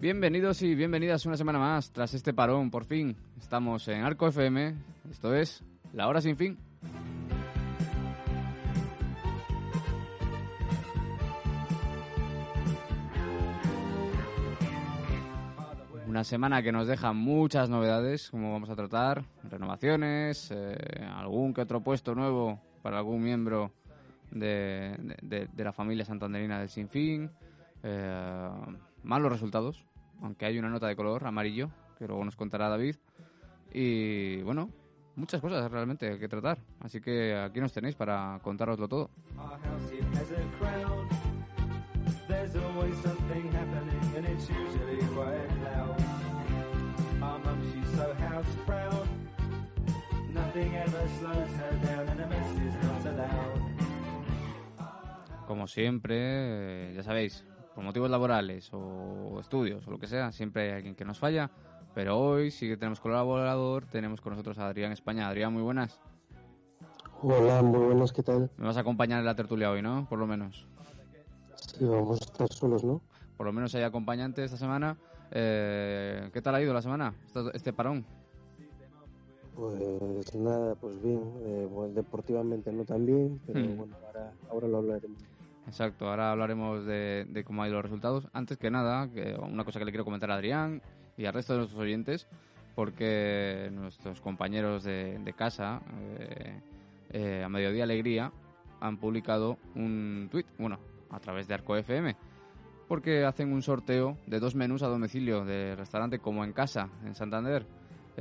Bienvenidos y bienvenidas una semana más. Tras este parón, por fin, estamos en Arco FM. Esto es La Hora Sin Fin. Una semana que nos deja muchas novedades, como vamos a tratar, renovaciones, eh, algún que otro puesto nuevo para algún miembro de, de- la familia santanderina del Sinfín, eh, malos resultados, aunque hay una nota de color amarillo, que luego nos contará David, y bueno, muchas cosas realmente que tratar, así que aquí nos tenéis para contároslo todo. Como siempre, ya sabéis, por motivos laborales o estudios o lo que sea, siempre hay alguien que nos falla. Pero hoy sí que tenemos colaborador, tenemos con nosotros a Adrián España. Adrián, muy buenas. Hola, muy buenas, ¿qué tal? Me vas a acompañar en la tertulia hoy, ¿no? Por lo menos. Sí, vamos a estar solos, ¿no? Por lo menos hay acompañante esta semana. Eh, ¿Qué tal ha ido la semana? Este- parón. Pues nada, pues bien, eh, bueno, deportivamente no tan bien, pero Hmm. bueno, ahora, ahora lo hablaremos. Exacto, ahora hablaremos de, cómo han ido los resultados. Antes que nada, una cosa que le quiero comentar a Adrián y al resto de nuestros oyentes, porque nuestros compañeros de, de casa, eh, eh, a Mediodía Alegría, han publicado un tweet, bueno, a través de Arco FM, porque hacen un sorteo de dos menús a domicilio de restaurante como en casa, en Santander.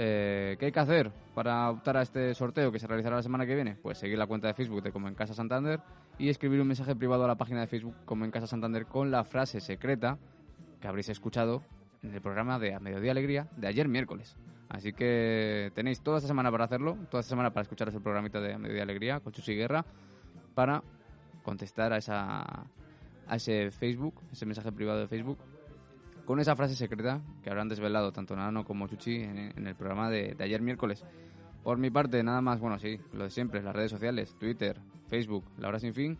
Eh, ¿Qué hay que hacer para optar a este sorteo que se realizará la semana que viene? Pues seguir la cuenta de Facebook de Como en Casa Santander y escribir un mensaje privado a la página de Facebook Como en Casa Santander con la frase secreta que habréis escuchado en el programa de A Mediodía Alegría de ayer miércoles. Así que tenéis toda esta semana para hacerlo, toda esta semana para escucharos el programita de A Mediodía Alegría con Chusi Guerra para contestar a, esa, a ese Facebook, ese mensaje privado de Facebook con esa frase secreta que habrán desvelado tanto Nano como Chuchi en, el programa de, de ayer miércoles. Por mi parte, nada más, bueno, sí, lo de siempre, las redes sociales, Twitter, Facebook, La Hora Sin Fin,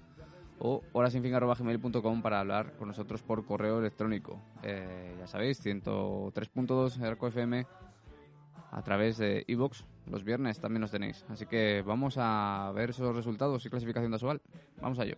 o horasinfin.gmail.com para hablar con nosotros por correo electrónico. Eh, ya sabéis, 103.2 de Arco FM a través de iVoox. Los viernes también nos tenéis. Así que vamos a ver esos resultados y clasificación de. Vamos a ello.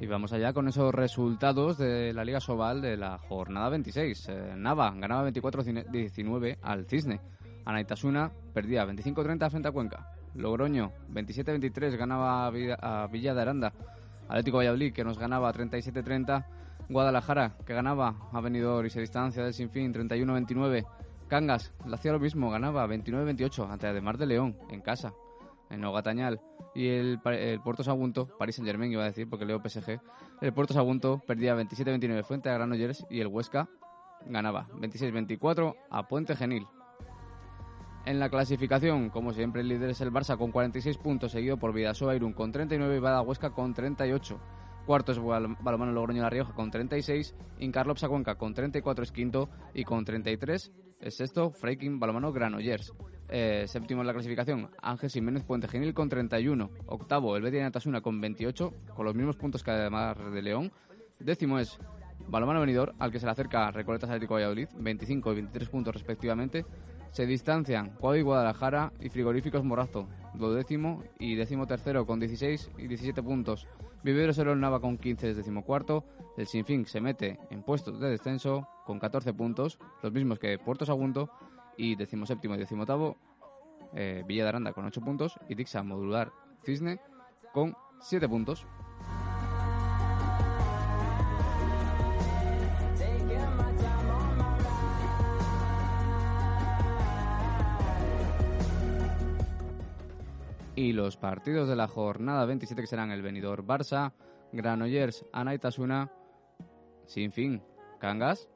Y vamos allá con esos resultados de la Liga Sobal de la jornada 26. Eh, Nava ganaba 24-19 al Cisne. Anaitasuna perdía 25-30 frente a Cuenca. Logroño 27-23 ganaba a Villa, de Aranda. Atlético Valladolid que nos ganaba 37-30. Guadalajara que ganaba a Benidorm y se distancia del Sinfín 31-29. Cangas, lo hacía lo mismo, ganaba 29-28 ante Ademar de León en casa en Ogatañal. Y el, el Puerto Sagunto, Paris Saint Germain iba a decir porque leo PSG, el Puerto Sagunto perdía 27-29 frente a Granollers y el Huesca ganaba 26-24 a Puente Genil. En la clasificación, como siempre, el líder es el Barça con 46 puntos, seguido por Vidasoa Irún con 39 y Bada Huesca con 38. Cuarto es Bal- Balonmano Logroño La Rioja con 36, Incarlopsa Cuenca con 34 es quinto y con 33 sexto Freiking Balonmano Granollers. Eh, séptimo en la clasificación, Ángel Jiménez Puente Genil con 31. Octavo, el Betis Natasuna con 28, con los mismos puntos que además de León. Décimo es Balomano Benidorm, al que se le acerca Recoletas Atlético Valladolid, 25 y 23 puntos respectivamente. Se distancian Cuadro y Guadalajara y Frigoríficos Morazo, duodécimo y décimo tercero con 16 y 17 puntos. Viveros Herol Nava con 15 es decimocuarto. El Sinfín se mete en puestos de descenso con 14 puntos, los mismos que Puerto Sagunto. Y decimoséptimo y decimoctavo eh, Villa de Aranda con 8 puntos y Dixa Modular Cisne con 7 puntos. Y los partidos de la jornada 27 que serán el venidor Barça, Granollers, Anaitasuna, Sin Fin, Cangas,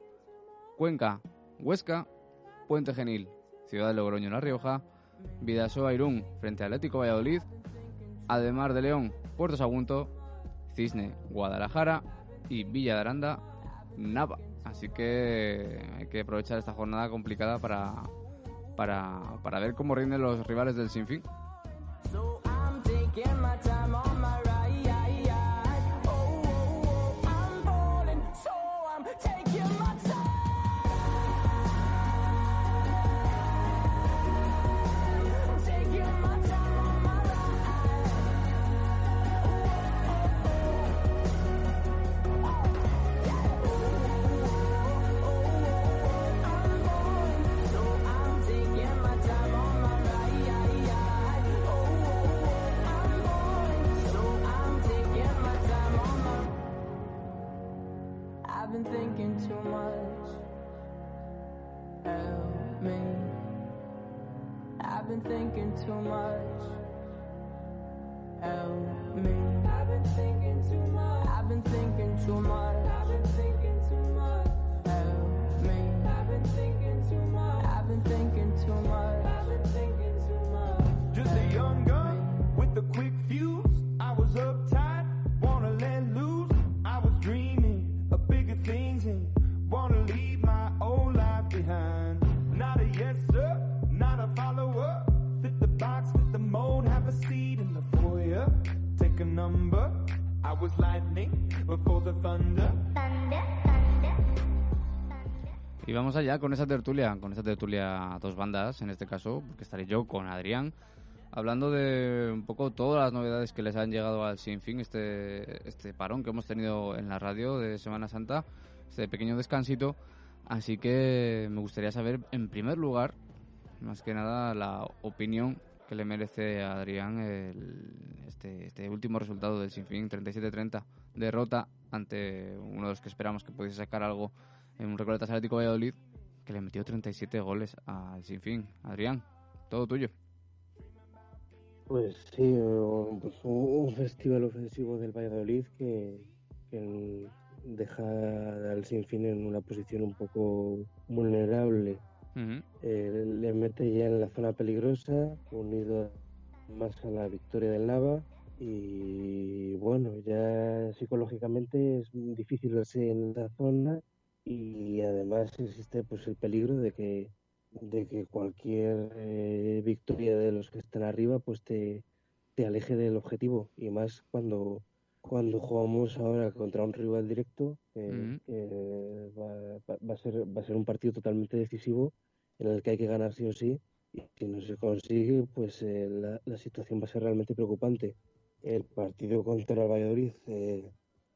Cuenca, Huesca, Puente Genil, Ciudad de Logroño, La Rioja, Vidasoa, Irún, frente a Atlético Valladolid, Ademar de León, Puerto Sagunto, Cisne, Guadalajara y Villa de Aranda, Nava. Así que hay que aprovechar esta jornada complicada para, para, para ver cómo rinden los rivales del Sinfín. Taking my time on too much. Help me. I've been thinking too much. Help me. I've been thinking too much. I've been thinking too much. I've been thinking too much. Help me. I've been thinking too much. I've been thinking too much. I've been thinking too much. Just a young thunder. Y vamos allá con esa tertulia, con esa tertulia a dos bandas, en este caso, porque estaré yo con Adrián, hablando de un poco todas las novedades que les han llegado al Sinfín, este, este parón que hemos tenido en la radio de Semana Santa, este pequeño descansito. Así que me gustaría saber, en primer lugar, más que nada, la opinión le merece a Adrián el- este, este último resultado del Sinfín, 37-30, derrota ante uno de los que esperamos que pudiese sacar algo en un Recoletas Atlético Valladolid, que le metió 37 goles al Sinfín. Adrián, todo tuyo. Pues sí, eh, pues un festival ofensivo del Valladolid que, que deja al Sinfín en una posición un poco vulnerable. Eh, le mete ya en la zona peligrosa, unido más a la victoria del Nava. Y bueno, ya psicológicamente es difícil verse en esa zona. Y además existe pues el peligro de que de que cualquier eh, victoria de los que están arriba pues te, te aleje del objetivo. Y más cuando cuando jugamos ahora contra un rival directo que, Ujú. que va, va- va a ser va a ser un partido totalmente decisivo en el que hay que ganar sí o sí y si no se consigue pues eh, la, la situación va a ser realmente preocupante el partido contra el Valladolid eh,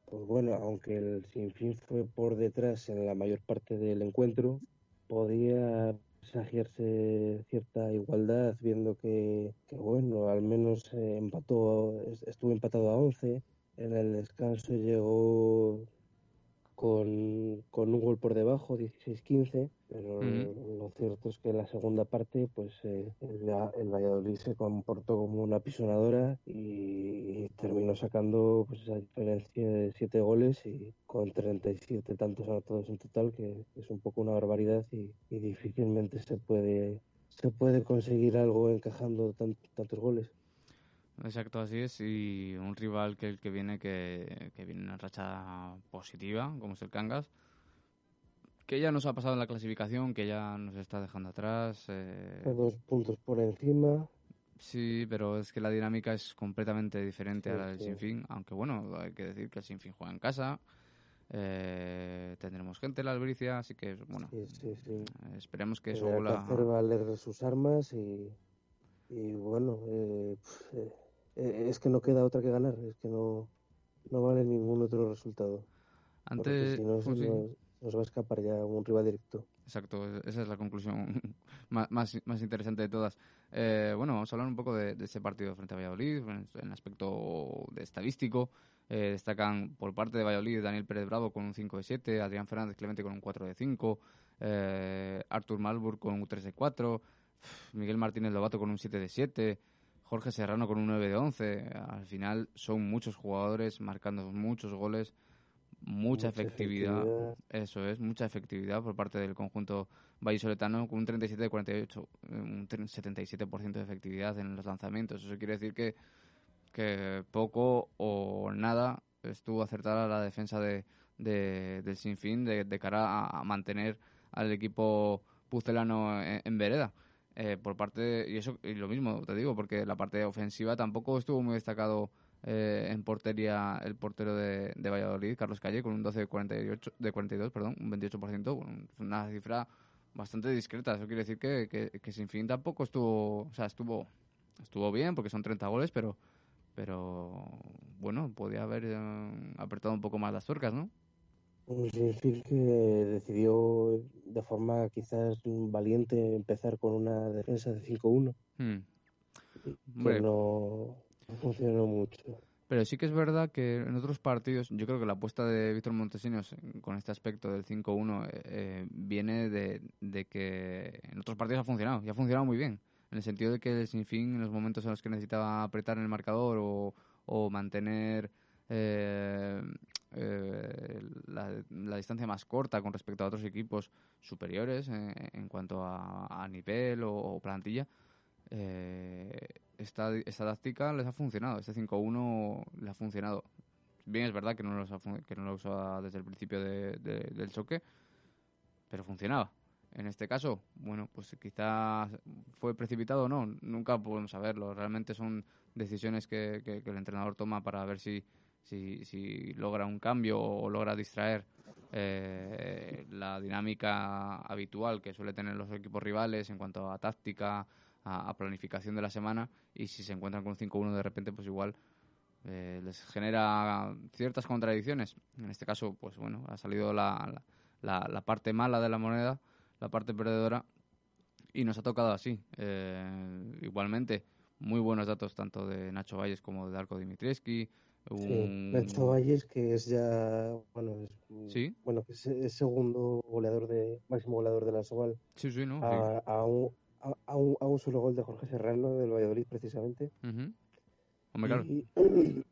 pues bueno aunque el Sinfín fue por detrás en la mayor parte del encuentro podía presagiarse cierta igualdad viendo que, que, bueno al menos eh, empató es- estuvo empatado a 11 en el descanso llegó con, con un gol por debajo 16-15 pero lo cierto es que en la segunda parte pues eh, el, el Valladolid se comportó como una pisonadora y terminó sacando pues esa diferencia de 7 goles y con 37 tantos anotados en total que es un poco una barbaridad y, y difícilmente se puede se puede conseguir algo encajando tan- tantos goles Exacto, así es. Y un rival que el que viene, que, que viene en una racha positiva, como es el Cangas, que ya nos ha pasado en la clasificación, que ya nos está dejando atrás. eh, dos puntos por encima sí, pero es que la dinámica es completamente diferente a la del sí. Sinfín. Aunque bueno, hay que decir que el Sinfín juega en casa. Eh, tendremos gente en la Albricia, así que, bueno, Sí, sí, sí. eh, esperemos que eso Tendrá que la... hacer valer sus armas y, y bueno, eh, pf, eh, es que no queda otra que ganar, es que no, no vale ningún otro resultado. Antes, si no, pues sí, nos, nos va a escapar ya un rival directo. Exacto, e- esa es la conclusión más, más, más interesante de todas. Eh, bueno, vamos a hablar un poco de, de ese partido frente a Valladolid, en en aspecto de estadístico. Eh, destacan por parte de Valladolid Daniel Pérez Bravo con un 5 de 7, Adrián Fernández Clemente con un 4 de 5, eh, Artur Malburg con un 3 de 4, Miguel Martínez Lobato con un 7 de 7, Jorge Serrano con un 9 de 11. Al final son muchos jugadores marcando muchos goles, mucha, Mucha efectividad. efectividad. Eso es, mucha efectividad por parte del conjunto vallisoletano con un 37 de 48, eh, un tre- 77% de efectividad en los lanzamientos. Eso quiere decir que, que poco o nada estuvo acertada la defensa de, de- del Sinfín de, de cara a, a mantener al equipo pucelano en, en vereda. Eh, por parte y eso y lo mismo te digo porque la parte ofensiva tampoco estuvo muy destacado eh, en portería el portero de, de Valladolid, Carlos Calle, con un 12 de, 48, de 42, perdón, un 28%, bueno, es una cifra bastante discreta. Eso quiere decir que, que, que Sinfín tampoco estuvo, o sea, estuvo, estuvo bien porque son 30 goles, pero, pero bueno, podía haber eh, apretado un poco más las tuercas, ¿no? Un Sinfín que decidió de forma quizás valiente empezar con una defensa de 5-1, Hmm. Hombre, no no funcionó mucho. Pero sí que es verdad que en otros partidos, yo creo que la apuesta de Víctor Montesinos con este aspecto del 5-1 eh, eh, viene de, de que en otros partidos ha funcionado, y ha funcionado muy bien. En el sentido de que el Sinfín, en los momentos en los que necesitaba apretar en el marcador o, o mantener eh, eh, la, la distancia más corta con respecto a otros equipos superiores eh, en cuanto a, a nivel o, o plantilla, eh, esta, esta táctica les ha funcionado. Este 5-1 le ha funcionado. Bien, es verdad que no, los ha que no lo usaba desde el principio de- de- del choque, pero funcionaba. En este caso, bueno, pues quizás fue precipitado o no, nunca podemos saberlo. Realmente son decisiones que, que- que el entrenador toma para ver si, si, si logra un cambio o logra distraer eh, la dinámica habitual que suele tener los equipos rivales en cuanto a táctica, a, planificación de la semana y si se encuentran con un 5-1 de repente, pues igual eh, les genera ciertas contradicciones. En este caso, pues bueno, ha salido la, la, la parte mala de la moneda, la parte perdedora, y nos ha tocado así. Eh, igualmente, muy buenos datos tanto de Nacho Valles como de Darko Dimitrievski. Sí, un- Nacho Valles, que es ya, bueno, es, Sí. bueno, que es, es segundo goleador de, máximo goleador de la Soval, Sí, sí, ¿no? a, a un, a, un, a un solo gol de Jorge Serrano del Valladolid, precisamente. Sí. Ujú. Hombre, claro. Y,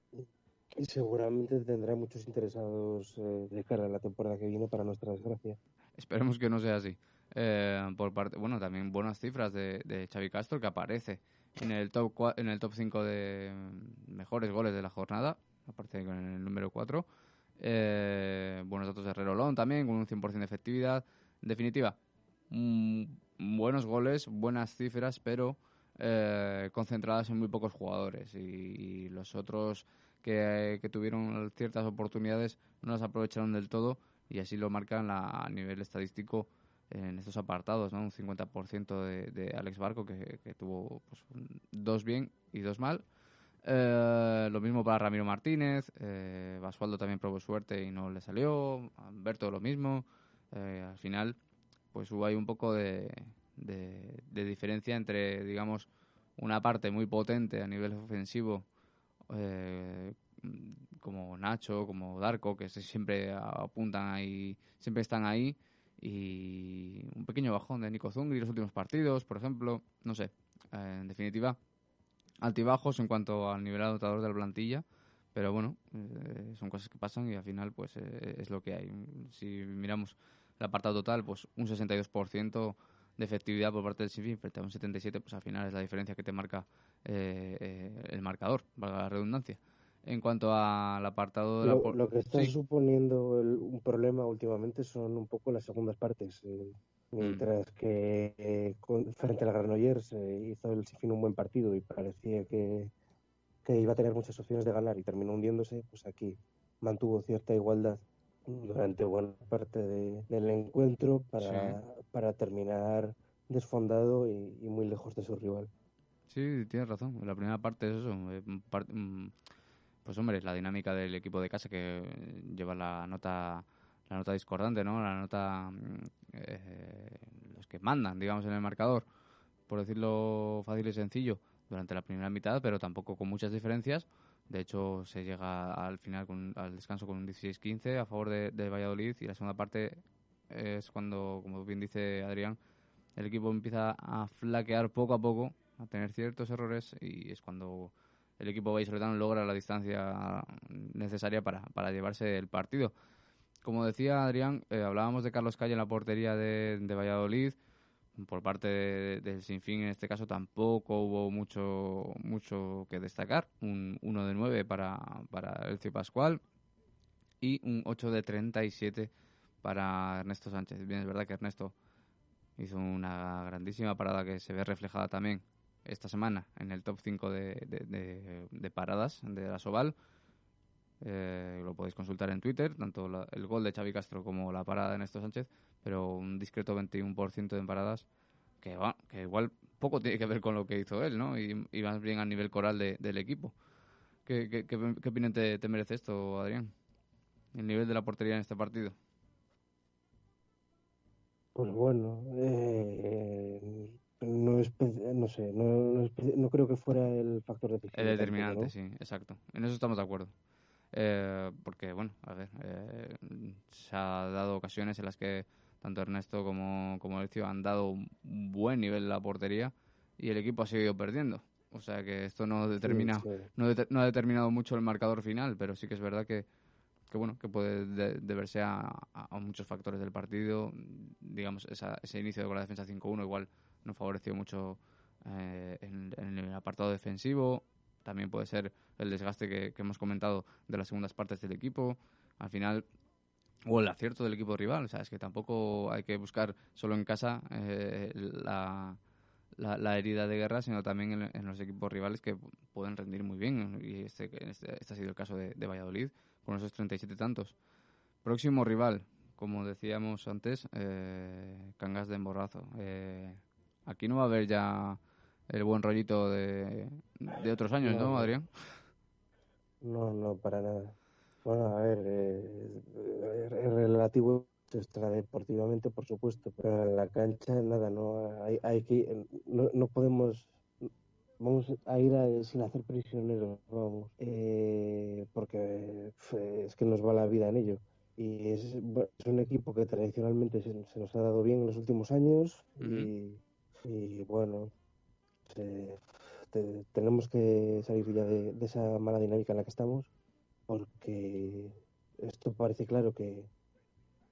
y seguramente tendrá muchos interesados eh, de cara a la temporada que viene, para nuestra desgracia. Esperemos que no sea así. Eh, por parte, bueno, también buenas cifras de, de Xavi Castro que aparece en el top en el top 5 de mejores goles de la jornada, aparece con el número 4. Eh, buenos datos de Rerolón también con un 100% de efectividad. En definitiva, mm, buenos goles, buenas cifras, pero eh, concentradas en muy pocos jugadores y, los otros que, que tuvieron ciertas oportunidades no las aprovecharon del todo y así lo marcan la- a nivel estadístico en estos apartados, ¿no? Un 50% de, de Alex Barco que, que tuvo pues, dos bien y dos mal. Eh, lo mismo para Ramiro Martínez, eh, Basualdo también probó suerte y no le salió, Alberto lo mismo. Eh, al final, pues hubo ahí un poco de, de, de diferencia entre, digamos, una parte muy potente a nivel ofensivo, eh, como Nacho, como Darko, que se- siempre apuntan ahí, siempre están ahí, y un pequeño bajón de Nico Zungri los últimos partidos, por ejemplo, no sé, eh, en definitiva, altibajos en cuanto al nivel anotador de la plantilla, pero bueno, eh, son cosas que pasan y al final pues eh, es lo que hay. Si miramos el apartado total, pues un 62% de efectividad por parte del Sinfín frente a un 77%, pues al final es la diferencia que te marca eh, eh, el marcador, valga la redundancia. En cuanto al apartado de la... Lo, por- lo que está Sí. suponiendo el- un problema últimamente son un poco las segundas partes. eh, Mm. mientras que eh, con- frente a la Granollers eh, hizo el Sifin un buen partido y parecía que, que iba a tener muchas opciones de ganar y terminó hundiéndose, pues aquí mantuvo cierta igualdad durante buena parte de- del encuentro para, para terminar desfondado y, y muy lejos de su rival. Sí, tienes razón. La primera parte es eso. eh, par- mm, Pues hombre, la dinámica del equipo de casa que eh, lleva la nota la nota discordante, ¿no? La nota mm, eh, los que mandan, digamos, en el marcador, por decirlo fácil y sencillo, durante la primera mitad, pero tampoco con muchas diferencias. De hecho, se llega al final con, al descanso con un 16-15 a favor de, de Valladolid y la segunda parte es cuando, como bien dice Adrián, el equipo empieza a flaquear poco a poco, a tener ciertos errores y es cuando el equipo vallisoletano logra la distancia necesaria para, para llevarse el partido. Como decía Adrián, eh, hablábamos de Carlos Calle en la portería de, de Valladolid. Por parte de- del Sinfín, en este caso, tampoco hubo mucho, mucho que destacar. Un 1 de 9 para, para Elcio Pascual y un 8 de 37 para Ernesto Sánchez. Bien, es verdad que Ernesto hizo una grandísima parada que se ve reflejada también esta semana en el top 5 de, de- de- de paradas de la Soval. Eh, lo podéis consultar en Twitter, tanto la- el gol de Xavi Castro como la parada de Ernesto Sánchez, pero un discreto 21% en paradas que, va, que igual poco tiene que ver con lo que hizo él, ¿no? Y, más bien a nivel coral de- del equipo. ¿Qué, qué, qué, qué opinión te, te merece esto, Adrián? El nivel de la portería en este partido. Pues bueno, eh, no, espe- no sé, no, no creo que fuera el factor decisivo. El determinante, ¿no? sí, exacto. En eso estamos de acuerdo. Eh, porque, bueno, a ver, eh, se ha dado ocasiones en las que tanto Ernesto como, como han dado un buen nivel en la portería y el equipo ha seguido perdiendo. O sea que esto no determina, Sí, sí. no, ha determinado mucho el marcador final, pero sí que es verdad que, que bueno, que puede de- deberse a, a- a muchos factores del partido. Digamos, esa- ese inicio con la defensa 5-1 igual no favoreció mucho eh, en, el apartado defensivo. También puede ser el desgaste que, hemos comentado de las segundas partes del equipo. Al final, o el acierto del equipo rival. O sea, es que tampoco hay que buscar solo en casa eh, la, la, herida de guerra, sino también en, los equipos rivales que pueden rendir muy bien. Y este, este, este ha sido el caso de, de Valladolid, con esos 37 tantos. Próximo rival, como decíamos antes, eh, Cangas de Emborrazo. Eh, aquí no va a haber ya el buen rollito de, de otros años, ¿no, No. Adrián? No, no, para nada. Bueno, a ver, eh, es relativo extradeportivamente, por supuesto, pero en la cancha nada, no hay, hay que no, no podemos vamos a ir a- sin hacer prisioneros, vamos, eh, porque es que nos va la vida en ello. Y es, es un equipo que tradicionalmente se, se nos ha dado bien en los últimos años y, y, bueno, te- tenemos que salir ya de, de esa mala dinámica en la que estamos porque esto parece claro que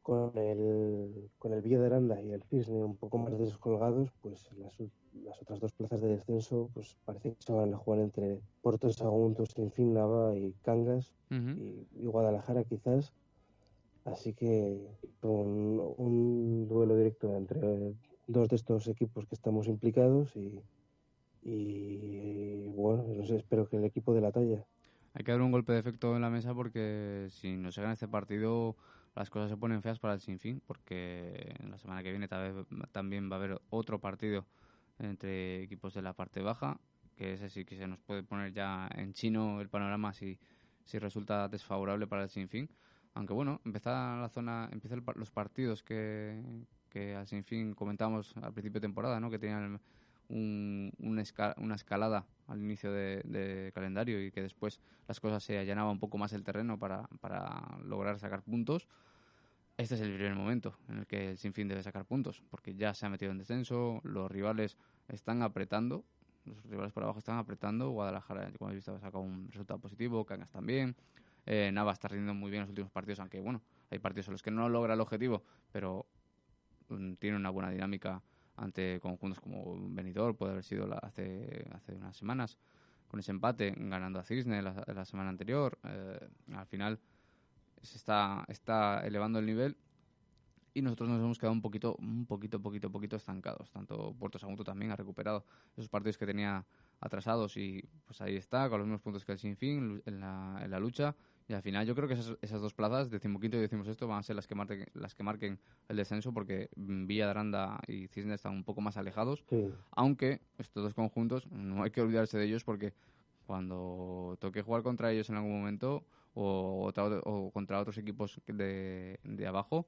con el, con el Villa de Aranda y el Cisne un poco más descolgados, pues las, las otras dos plazas de descenso pues parece que se van a jugar entre Puerto Sagunto, Sinfín, Nava y Cangas y, y Guadalajara quizás. Así que un, un duelo directo entre dos de estos equipos que estamos implicados y, y bueno, no sé, espero que el equipo de la talla. Hay que dar un golpe de efecto en la mesa porque si no se gana este partido las cosas se ponen feas para el Sinfín porque la semana que viene tal vez también va a haber otro partido entre equipos de la parte baja que ese sí que se nos puede poner ya en chino el panorama si, si resulta desfavorable para el Sinfín aunque bueno empieza la zona empiezan los partidos que, que al Sinfín comentábamos al principio de temporada ¿no? que tenían un- una, esca- una escalada al inicio de, de calendario y que después las cosas se allanaba un poco más el terreno para, para lograr sacar puntos. Este es el primer momento en el que el Sinfín debe sacar puntos, porque ya se ha metido en descenso, los rivales están apretando, los rivales por abajo están apretando, Guadalajara, como habéis visto, ha sacado un resultado positivo, Cangas también, eh, Nava está rindiendo muy bien en los últimos partidos, aunque bueno, hay partidos en los que no logra el objetivo, pero tiene una buena dinámica ante conjuntos como Benidorm, puede haber sido la- hace, hace unas semanas, con ese empate, ganando a Cisne la, la semana anterior. eh, al final se está, está elevando el nivel y nosotros nos hemos quedado un poquito, un poquito, poquito, poquito estancados. Tanto Puerto Sagunto también ha recuperado esos partidos que tenía atrasados y pues ahí está, con los mismos puntos que el Sinfín en la, en la lucha Y al final yo creo que esas, esas dos plazas, decimoquinto y decimosexto, van a ser las que, marquen, las que marquen el descenso porque Villa de Aranda y Cisne están un poco más alejados. Sí, Aunque estos dos conjuntos no hay que olvidarse de ellos porque cuando toque jugar contra ellos en algún momento o, contra otros equipos de, de abajo,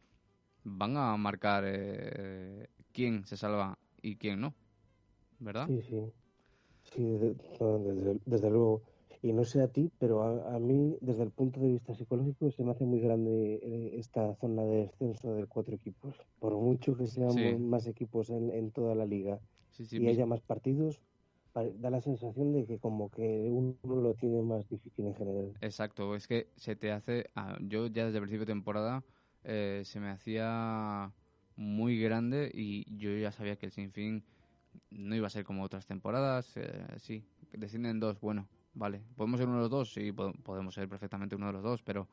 van a marcar eh, quién se salva y quién no. ¿Verdad? sí, sí. Sí, de- no, desde, desde luego. Y no sé a ti, pero a, a mí, desde el punto de vista psicológico, se me hace muy grande eh, esta zona de descenso de cuatro equipos. Por mucho que sean Sí. más equipos en, en toda la liga Sí, sí, y haya más partidos, pa- da la sensación de que como que uno lo tiene más difícil en general. Exacto, es que se te hace. ah, Yo ya desde el principio de temporada eh, se me hacía muy grande y yo ya sabía que el Sinfín no iba a ser como otras temporadas. eh, sí, descienden dos, bueno, vale. ¿Podemos ser uno de los dos? Sí, po- podemos ser perfectamente uno de los dos, pero,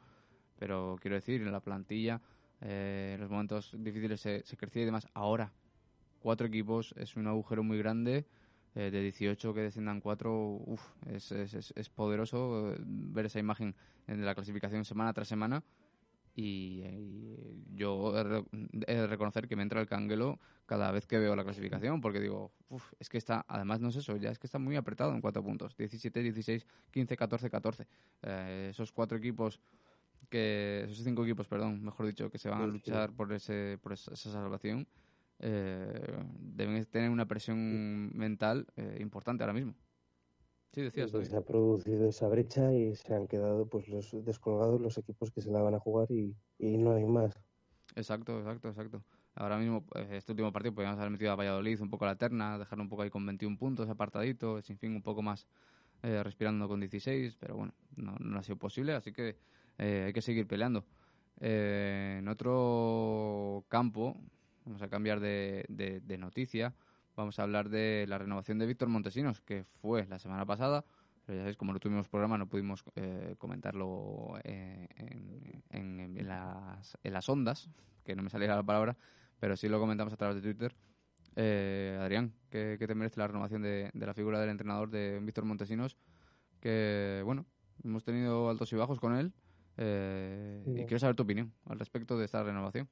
pero quiero decir, en la plantilla, eh, en los momentos difíciles se, se crecía y demás. Ahora, cuatro equipos es un agujero muy grande. eh, de 18 que desciendan cuatro, uf, es, es, es, es poderoso eh, ver esa imagen en la clasificación semana tras semana. Y, y yo he, de reconocer que me entra el canguelo cada vez que veo la clasificación, porque digo, uf, es que está, además no es eso, ya es que está muy apretado en cuatro puntos: 17, 16, 15, 14, 14. Eh, esos cuatro equipos que esos cinco equipos, perdón, mejor dicho, que se van a luchar por ese por esa, esa salvación, eh, deben tener una presión mental eh, importante ahora mismo. Sí, decías, Pues se ha producido esa brecha y se han quedado pues los descolgados los equipos que se la van a jugar y, y no hay más. Exacto, exacto, exacto. Ahora mismo, eh, este último partido, podríamos haber metido a Valladolid un poco a la terna, dejarlo un poco ahí con 21 puntos, apartadito, sin fin, un poco más eh, respirando con 16, pero bueno, no, no ha sido posible, así que eh, hay que seguir peleando. Eh, en otro campo, vamos a cambiar de, de- de noticia, vamos a hablar de la renovación de Víctor Montesinos, que fue la semana pasada, pero ya sabéis, como no tuvimos programa, no pudimos eh, comentarlo eh, en, en- en las, en las ondas, que no me saliera la palabra, pero sí lo comentamos a través de Twitter. Eh, Adrián, ¿qué, qué te merece la renovación de, de la figura del entrenador de Víctor Montesinos? Que, bueno, hemos tenido altos y bajos con él. eh, y quiero saber tu opinión al respecto de esta renovación.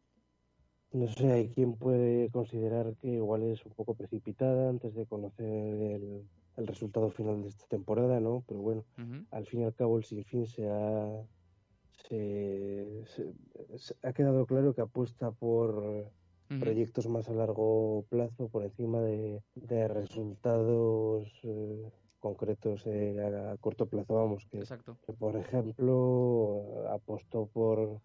No sé, hay quien puede considerar que igual es un poco precipitada antes de conocer el, el resultado final de esta temporada, ¿no? Pero bueno, al fin y al cabo el Sinfín se ha, se, se- se- ha quedado claro que apuesta por proyectos más a largo plazo por encima de, de resultados eh, concretos eh, a, a corto plazo, vamos, que, Exacto. que, por ejemplo apostó por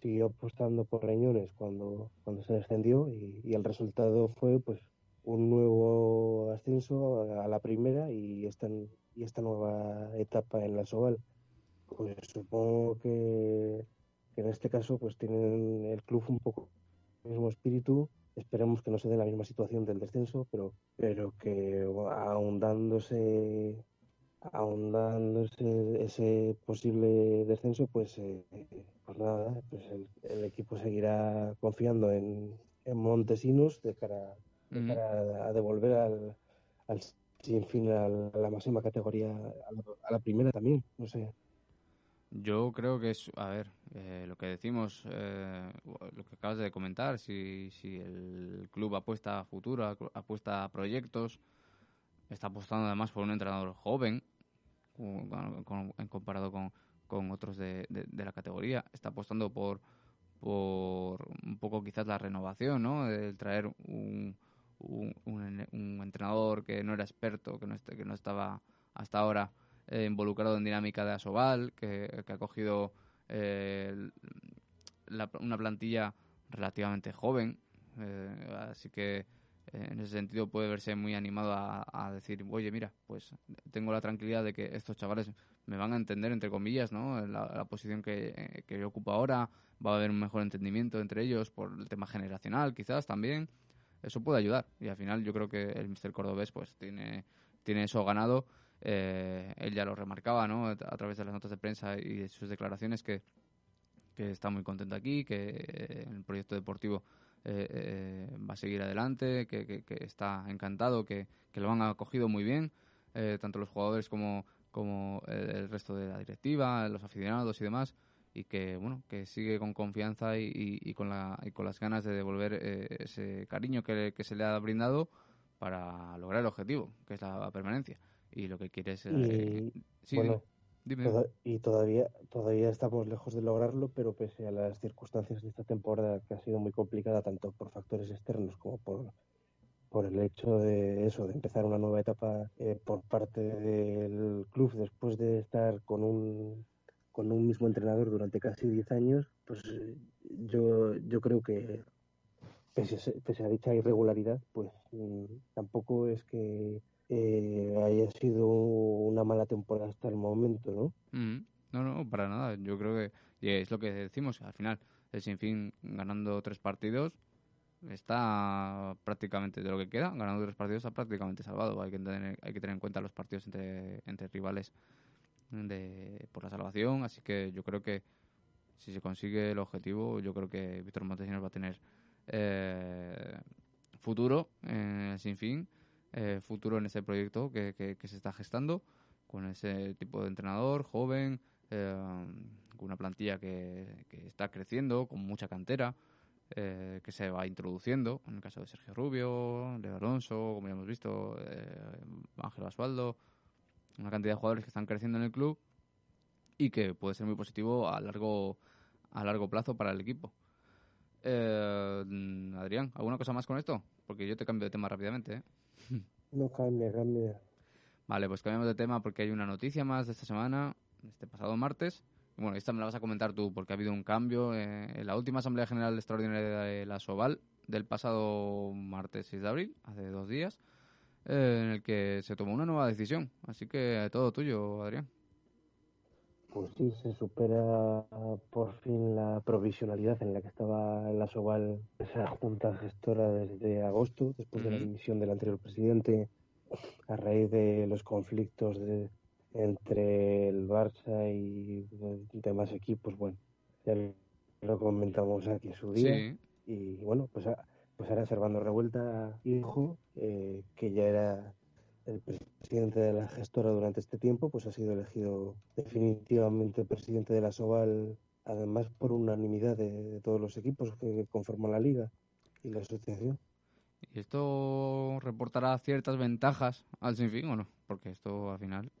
siguió apostando por Reñones cuando cuando se descendió y, el resultado fue pues un nuevo ascenso a, a la primera y esta y esta nueva etapa en la Soval. Pues supongo que, que en este caso pues tienen el club un poco el mismo espíritu. Esperemos que no se dé la misma situación del descenso pero pero que ahondándose ahondándose ese posible descenso, pues, eh, pues nada, pues el, el equipo seguirá confiando en, en Montesinos de cara, de a devolver al, al sin fin a la máxima categoría, a la, a la primera también, no sé. Yo creo que es, a ver, eh, lo que decimos, eh, lo que acabas de comentar, si, si el club apuesta a futuro, apuesta a proyectos, está apostando además por un entrenador joven, con- con- en comparado con, con otros de, de- la categoría, está apostando por, por un poco quizás la renovación, ¿no? El traer un, un, un- un entrenador que no era experto, que no, que no estaba hasta ahora eh, involucrado en dinámica de Asobal, que, que ha cogido eh, la- una plantilla relativamente joven, eh, así que en ese sentido puede verse muy animado a, a decir, oye, mira, pues tengo la tranquilidad de que estos chavales me van a entender, entre comillas, ¿no? La, la posición que, eh, que yo ocupo ahora, va a haber un mejor entendimiento entre ellos por el tema generacional, quizás también. Eso puede ayudar. Y al final yo creo que el Mister Cordobés pues tiene, tiene eso ganado. Eh, él ya lo remarcaba, ¿no? A través de las notas de prensa y de sus declaraciones que, que está muy contento aquí, que eh, el proyecto deportivo eh, eh, va a seguir adelante, que, que- que está encantado, que, que lo han acogido muy bien, eh, tanto los jugadores como, como el, el resto de la directiva, los aficionados y demás, y que bueno que sigue con confianza y, y- y con, la, y con las ganas de devolver eh, ese cariño que, que se le ha brindado para lograr el objetivo, que es la permanencia. Y lo que quiere es... eh, Y, sí, bueno, dime. toda- y todavía, todavía estamos lejos de lograrlo, pero pese a las circunstancias de esta temporada que ha sido muy complicada, tanto por factores externos como por, por el hecho de eso, de empezar una nueva etapa eh, por parte del club después de estar con un, con un mismo entrenador durante casi 10 años, pues eh, yo, yo creo que pese a, se- pese a dicha irregularidad, pues mm, tampoco es que eh, haya sido una mala temporada hasta el momento, ¿no? Mm, No, no, para nada. Yo creo que es lo que decimos. Al final, el Sinfín ganando tres partidos está prácticamente de lo que queda, ganando tres partidos está prácticamente salvado. Hay que tener, hay que tener en cuenta los partidos entre, rivales por la salvación. Así que yo creo que si se consigue el objetivo, yo creo que Víctor Montesinos va a tener eh, futuro en el Sinfín, eh, futuro en ese proyecto que, que- se está gestando con ese tipo de entrenador joven, eh, una plantilla que, que está creciendo, con mucha cantera, eh, que se va introduciendo, en el caso de Sergio Rubio, Leo Alonso, como ya hemos visto, eh, Ángel Basualdo, una cantidad de jugadores que están creciendo en el club y que puede ser muy positivo a largo, a largo plazo para el equipo. Eh, Adrián, ¿alguna cosa más con esto? Porque yo te cambio de tema rápidamente. ¿eh? No cambia, cambia. Vale, pues cambiamos de tema porque hay una noticia más de esta semana, este pasado martes. Bueno, esta me la vas a comentar tú porque ha habido un cambio eh, en la última Asamblea General Extraordinaria de la SOVAL del pasado martes 6 de abril, hace dos días, eh, en el que se tomó una nueva decisión. Así que todo tuyo, Adrián. Pues sí, se supera por fin la provisionalidad en la que estaba la Soval, esa junta gestora desde agosto, después de la dimisión del anterior presidente, a raíz de los conflictos de- entre el Barça y demás equipos. Bueno, ya lo comentamos aquí en su día. Sí, Y bueno, pues, a- pues ahora Servando Revuelta, hijo, eh, que ya era el presidente de la gestora durante este tiempo, pues ha sido elegido definitivamente presidente de la Soval, además por unanimidad de, de todos los equipos que conforman la liga y la asociación. ¿y esto reportará ciertas ventajas al Sinfín o no? Porque esto al final...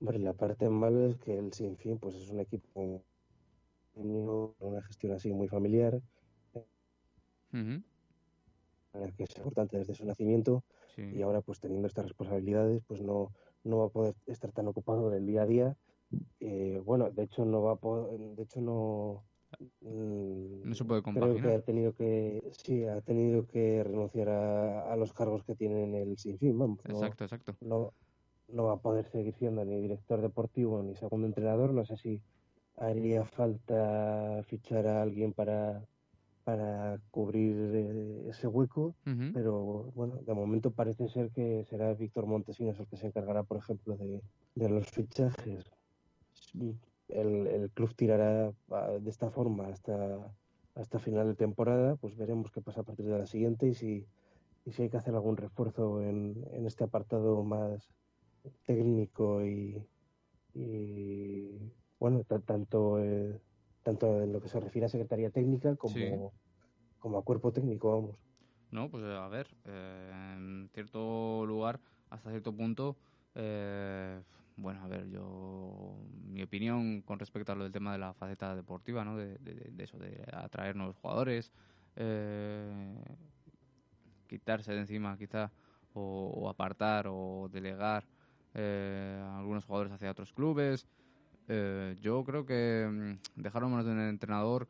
Hombre, la parte mala es que el Sinfín pues es un equipo con una gestión así muy familiar, en el que es importante desde su nacimiento sí. y ahora pues teniendo estas responsabilidades pues no, no va a poder estar tan ocupado del día a día Eh, bueno de hecho no va a poder, de hecho no mm, No se puede creo que compaginar. ha tenido que sí ha tenido que renunciar a, a los cargos que tiene en el sinfín vamos no, Exacto, exacto. no no va a poder seguir siendo ni director deportivo ni segundo entrenador no sé si haría falta fichar a alguien para para cubrir eh, ese hueco pero bueno, de momento parece ser que será Víctor Montesinos el que se encargará, por ejemplo, de, de los fichajes. El, el club tirará ah, de esta forma hasta, hasta final de temporada, pues veremos qué pasa a partir de la siguiente y si, y si hay que hacer algún refuerzo en, en este apartado más técnico y, y bueno, ta- tanto, eh, tanto en lo que se refiere a Secretaría Técnica como, Sí. como a cuerpo técnico, vamos. No, pues a ver, eh, en cierto lugar, hasta cierto punto, eh, bueno, a ver, yo, mi opinión con respecto a lo del tema de la faceta deportiva, ¿no? De, de- de eso, de atraer nuevos jugadores, eh, quitarse de encima quizá, o, o apartar o delegar eh, a algunos jugadores hacia otros clubes. Eh, yo creo que mm, dejarlo en manos de un entrenador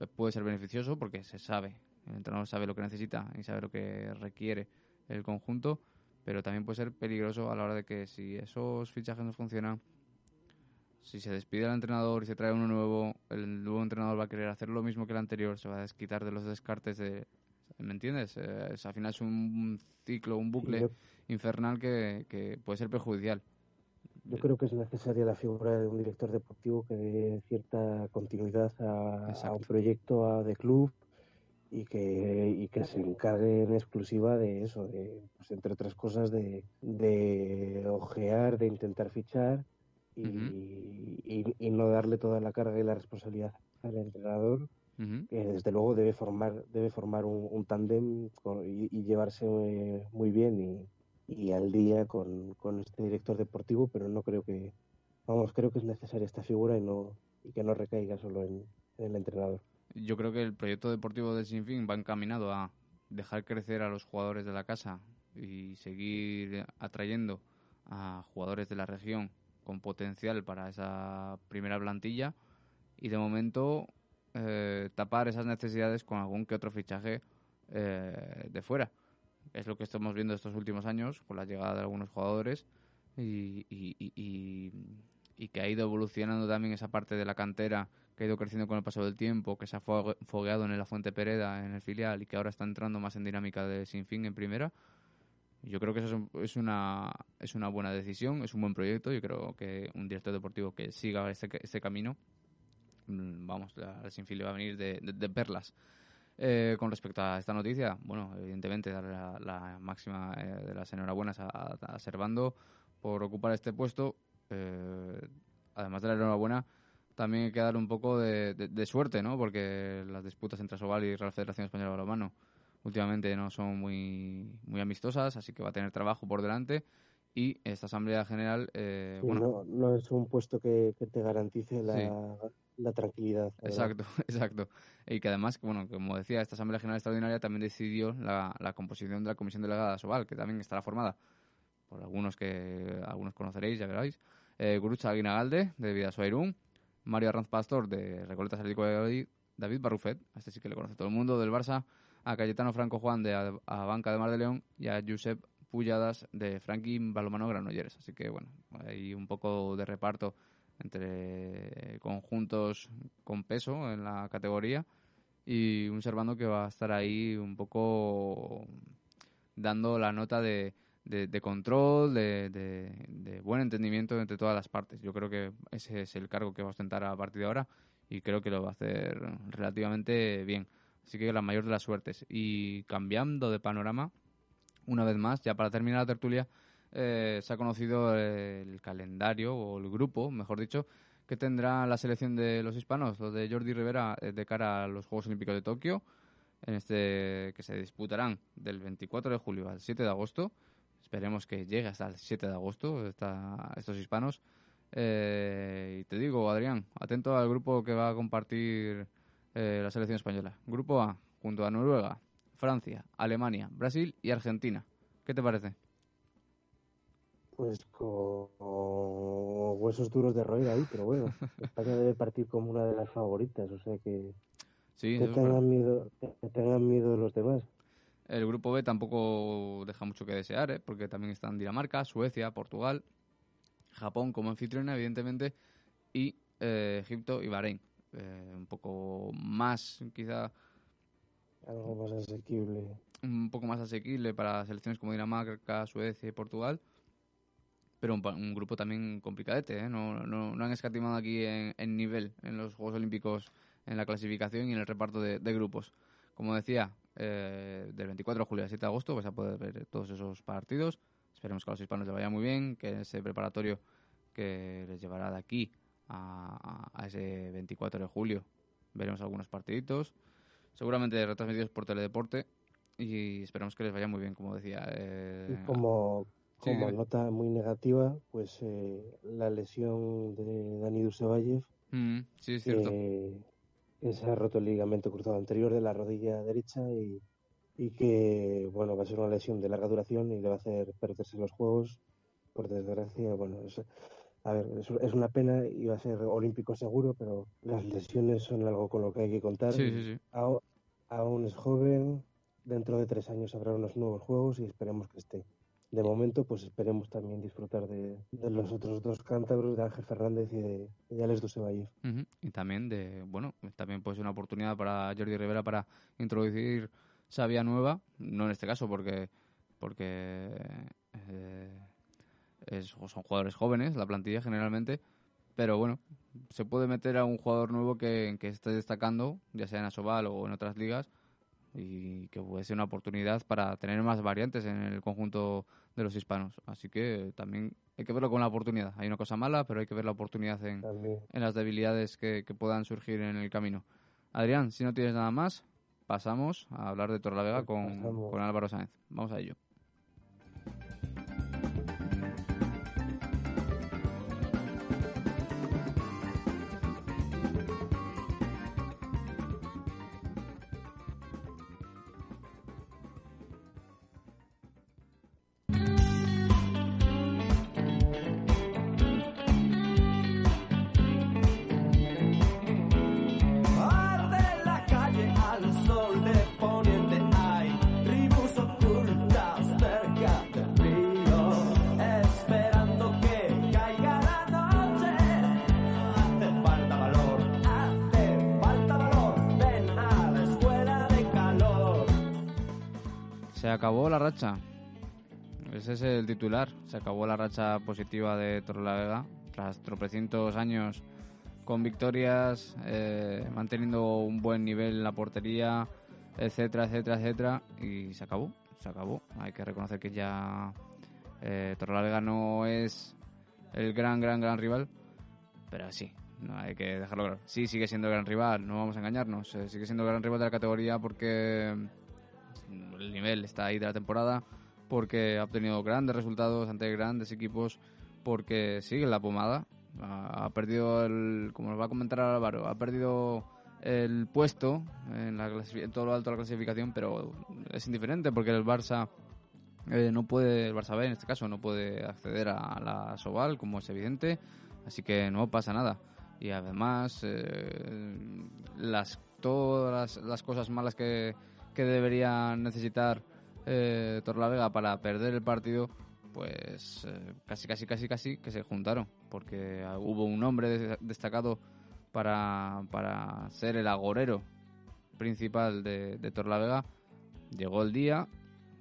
eh, puede ser beneficioso porque se sabe, el entrenador sabe lo que necesita y sabe lo que requiere el conjunto, pero también puede ser peligroso a la hora de que si esos fichajes no funcionan, si se despide al entrenador y se trae uno nuevo, el nuevo entrenador va a querer hacer lo mismo que el anterior, se va a desquitar de los descartes de... ¿Me entiendes? Eh, es- al final es un ciclo, un bucle infernal que, que puede ser perjudicial. Yo creo que es necesaria la figura de un director deportivo que dé cierta continuidad a, un proyecto a- de club y que, y que se encargue en exclusiva de eso, de, pues, entre otras cosas, de, de ojear, de intentar fichar y, y- y no darle toda la carga y la responsabilidad al entrenador, que desde luego debe formar, debe formar un, un tándem y, y llevarse eh, muy bien y, al día con, con este director deportivo, pero no creo que, vamos, creo que es necesaria esta figura y no y que no recaiga solo en, en el entrenador. Yo creo que el proyecto deportivo de Sinfín va encaminado a dejar crecer a los jugadores de la casa y seguir atrayendo a jugadores de la región con potencial para esa primera plantilla y de momento eh, tapar esas necesidades con algún que otro fichaje eh, de fuera. Es lo que estamos viendo estos últimos años con la llegada de algunos jugadores y, y- y- y- que ha ido evolucionando también esa parte de la cantera que ha ido creciendo con el paso del tiempo, que se ha fogue- fogueado en la Fuente Pereda, en el filial, y que ahora está entrando más en dinámica de sin fin en primera. Yo creo que eso es, un- es una, es una buena decisión, es un buen proyecto. Yo creo que un director deportivo que siga este, este camino, mm, vamos, al Sinfín le va a venir de, de- de perlas. Eh, con respecto a esta noticia, bueno, evidentemente darle la, la máxima eh, de las enhorabuenas a, a, Servando por ocupar este puesto. Eh, además de la enhorabuena, también hay que dar un poco de, de- de suerte, ¿no? Porque las disputas entre Sobal y Real Federación Española de Balonmano últimamente no son muy, muy amistosas, así que va a tener trabajo por delante. Y esta Asamblea General, eh, Sí, bueno, no, no es un puesto que, que te garantice la, Sí. La tranquilidad. Exacto, exacto. Y que además, bueno, como decía, esta Asamblea General Extraordinaria también decidió la, composición de la Comisión Delegada de Sobal, que también estará formada por algunos que algunos conoceréis, ya veréis. Eh, Gurucha Aguinagalde, de Vidasoa Irún, Mario Arranz Pastor, de Recoletas Atlético de David Barrufet, este sí que le conoce todo el mundo, del Barça, a Cayetano Franco Juan, de a, Banca de Mar de León, y a Josep Pulladas, de Frankie Balomano Granollers. Así que, bueno, hay un poco de reparto entre conjuntos con peso en la categoría y un Servando que va a estar ahí un poco dando la nota de, de- control, de, de- de buen entendimiento entre todas las partes. Yo creo que ese es el cargo que va a ostentar a partir de ahora y creo que lo va a hacer relativamente bien. Así que la mayor de las suertes. Y cambiando de panorama, una vez más, ya para terminar la tertulia, eh, se ha conocido el calendario, o el grupo, mejor dicho, que tendrá la selección de los hispanos, los de Jordi Rivera, eh, de cara a los Juegos Olímpicos de Tokio, en este que se disputarán del 24 de julio al 7 de agosto. Esperemos que llegue hasta el 7 de agosto estos hispanos. Eh, y te digo, Adrián, atento al grupo que va a compartir eh, la selección española. Grupo A, junto a Noruega, Francia, Alemania, Brasil y Argentina. ¿Qué te parece? Pues con huesos duros de roer ahí, pero bueno, España debe partir como una de las favoritas, o sea que, Sí, que tengan miedo, que tengan miedo los demás. El grupo B tampoco deja mucho que desear, ¿eh? porque también están Dinamarca, Suecia, Portugal, Japón como anfitriona, evidentemente, y eh, Egipto y Bahrein. Eh, un poco más, quizá, Algo más asequible. un poco más asequible para selecciones como Dinamarca, Suecia y Portugal. Pero un, un grupo también complicadete, ¿eh? No, no, no han escatimado aquí en, en nivel en los Juegos Olímpicos, en la clasificación y en el reparto de, de grupos. Como decía, eh, del 24 de julio al 7 de agosto vas a poder ver todos esos partidos. Esperemos que a los hispanos les vaya muy bien, que ese preparatorio que les llevará de aquí a, a- a ese 24 de julio veremos algunos partiditos, seguramente retransmitidos por Teledeporte y esperamos que les vaya muy bien, como decía. eh, como, como nota muy negativa, pues eh, la lesión de Dani Dusevayev, mm, sí, es cierto. que, que se ha roto el ligamento cruzado anterior de la rodilla derecha y, y que, bueno, va a ser una lesión de larga duración y le va a hacer perderse los juegos, por desgracia. Bueno, es, a ver, es, una pena y va a ser olímpico seguro, pero las lesiones son algo con lo que hay que contar. Sí, sí, sí. Aún es joven, dentro de tres años habrá unos nuevos juegos y esperemos que esté. De momento, pues esperemos también disfrutar de, los otros dos cántabros, de Ángel Fernández y de, de Alex Dusevayev. Ujú, Y también de, bueno, también puede ser una oportunidad para Jordi Rivera para introducir Sabia nueva, no en este caso porque porque eh, son jugadores jóvenes, la plantilla generalmente, pero bueno, se puede meter a un jugador nuevo que, que esté destacando, ya sea en Asobal o en otras ligas, y que puede ser una oportunidad para tener más variantes en el conjunto de los hispanos. Así que también hay que verlo con la oportunidad. Hay una cosa mala, pero hay que ver la oportunidad en, en las debilidades que, que puedan surgir en el camino. Adrián, si no tienes nada más, pasamos a hablar de Torrelavega Pues con, con Álvaro Sáenz. Vamos a ello. Ese es el titular. Se acabó la racha positiva de Torrelavega tras tropecientos años con victorias, eh, manteniendo un buen nivel en la portería, etcétera, etcétera, etcétera. Y se acabó, se acabó. Hay que reconocer que ya eh, Torrelavega no es el gran, gran, gran rival, pero sí, no hay que dejarlo claro. Sí, sigue siendo el gran rival, no vamos a engañarnos. eh, sigue siendo el gran rival de la categoría porque el nivel está ahí de la temporada, porque ha obtenido grandes resultados ante grandes equipos, porque sigue la pomada. Ha perdido el, como nos va a comentar Álvaro, ha perdido el puesto en, todo lo alto de la clasificación, pero es indiferente porque el Barça eh, no puede, el Barça B en este caso, no puede acceder a la Soval, como es evidente, así que no pasa nada. Y además, eh, las, todas las, las cosas malas que, que deberían necesitar eh, Torlavega para perder el partido, pues eh, casi, casi, casi, casi que se juntaron, porque hubo un hombre des- destacado para, para ser el agorero principal de, de Torlavega. Llegó el día,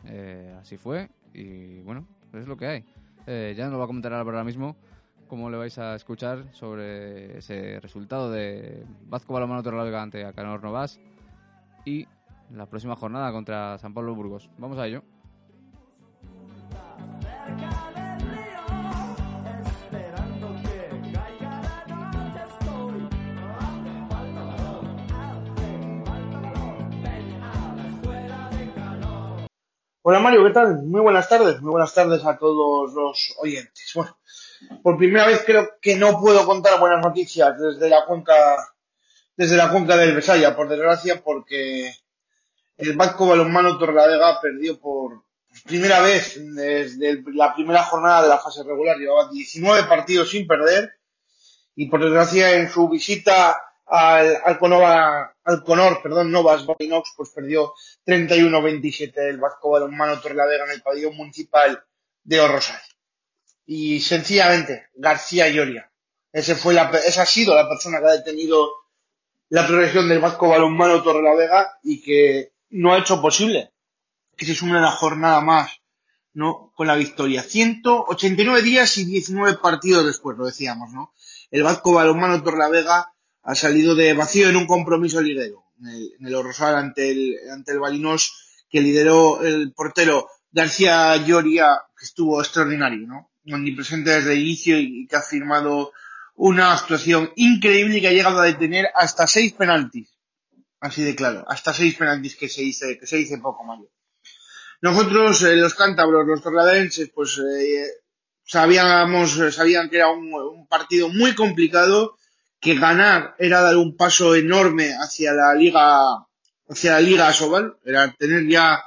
eh, así fue, y bueno, es lo que hay. Eh, ya nos lo va a comentar ahora mismo cómo le vais a escuchar sobre ese resultado de Vasco Balomano Torlavega ante Acanor Novas y la próxima jornada contra San Pablo Burgos. Vamos a ello. Hola Mario, ¿qué tal? Muy buenas tardes, muy buenas tardes a todos los oyentes. Bueno, por primera vez creo que no puedo contar buenas noticias desde la cuenca, desde la cuenca del Besaya, por desgracia, porque el Vasco Balonmano Torrelavega perdió por primera vez desde la primera jornada de la fase regular. Llevaba 19 partidos sin perder y por desgracia en su visita al, al, Conova- al Conor, perdón, Novas Boinox, pues perdió 31-27 el Vasco Balonmano Torrelavega en el pabellón municipal de Orrosal. Y sencillamente, García Lloria. Ese fue la, esa ha sido la persona que ha detenido la progresión del Vasco Balonmano Torrelavega y que no ha hecho posible que se sume una jornada más, ¿no? Con la victoria. 189 días y 19 partidos después, lo decíamos, ¿no? El Vasco Balonmano Torrelavega ha salido de vacío en un compromiso liguero en el, en el Orrosal ante el, ante el Balinos que lideró el portero García Lloria, que estuvo extraordinario, ¿no? Omnipresente desde el inicio y, y que ha firmado una actuación increíble y que ha llegado a detener hasta seis penaltis. Así de claro, hasta seis penaltis que se dice, que se dice poco, Mario. Nosotros, eh, los cántabros, los torladenses, pues eh, sabíamos, eh, sabían que era un, partido muy complicado, que ganar era dar un paso enorme hacia la liga, hacia la liga Asobal, era tener ya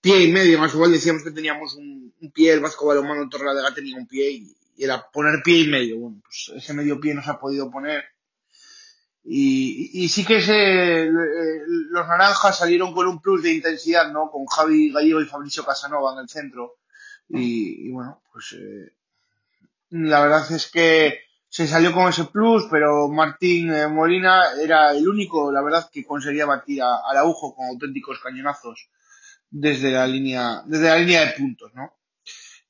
pie y medio en Asobal, decíamos que teníamos un, pie, el Vasco Balonmano Torrelavega tenía un pie y, y era poner pie y medio, bueno, pues ese medio pie no se ha podido poner y, y sí que se, eh, los naranjas salieron con un plus de intensidad, ¿no? Con Javi Gallego y Fabricio Casanova en el centro. Y, bueno, pues eh, la verdad es que se salió con ese plus, pero Martín eh, Molina era el único, la verdad, que conseguía batir a, Araujo con auténticos cañonazos desde la línea, desde la línea de puntos, ¿no?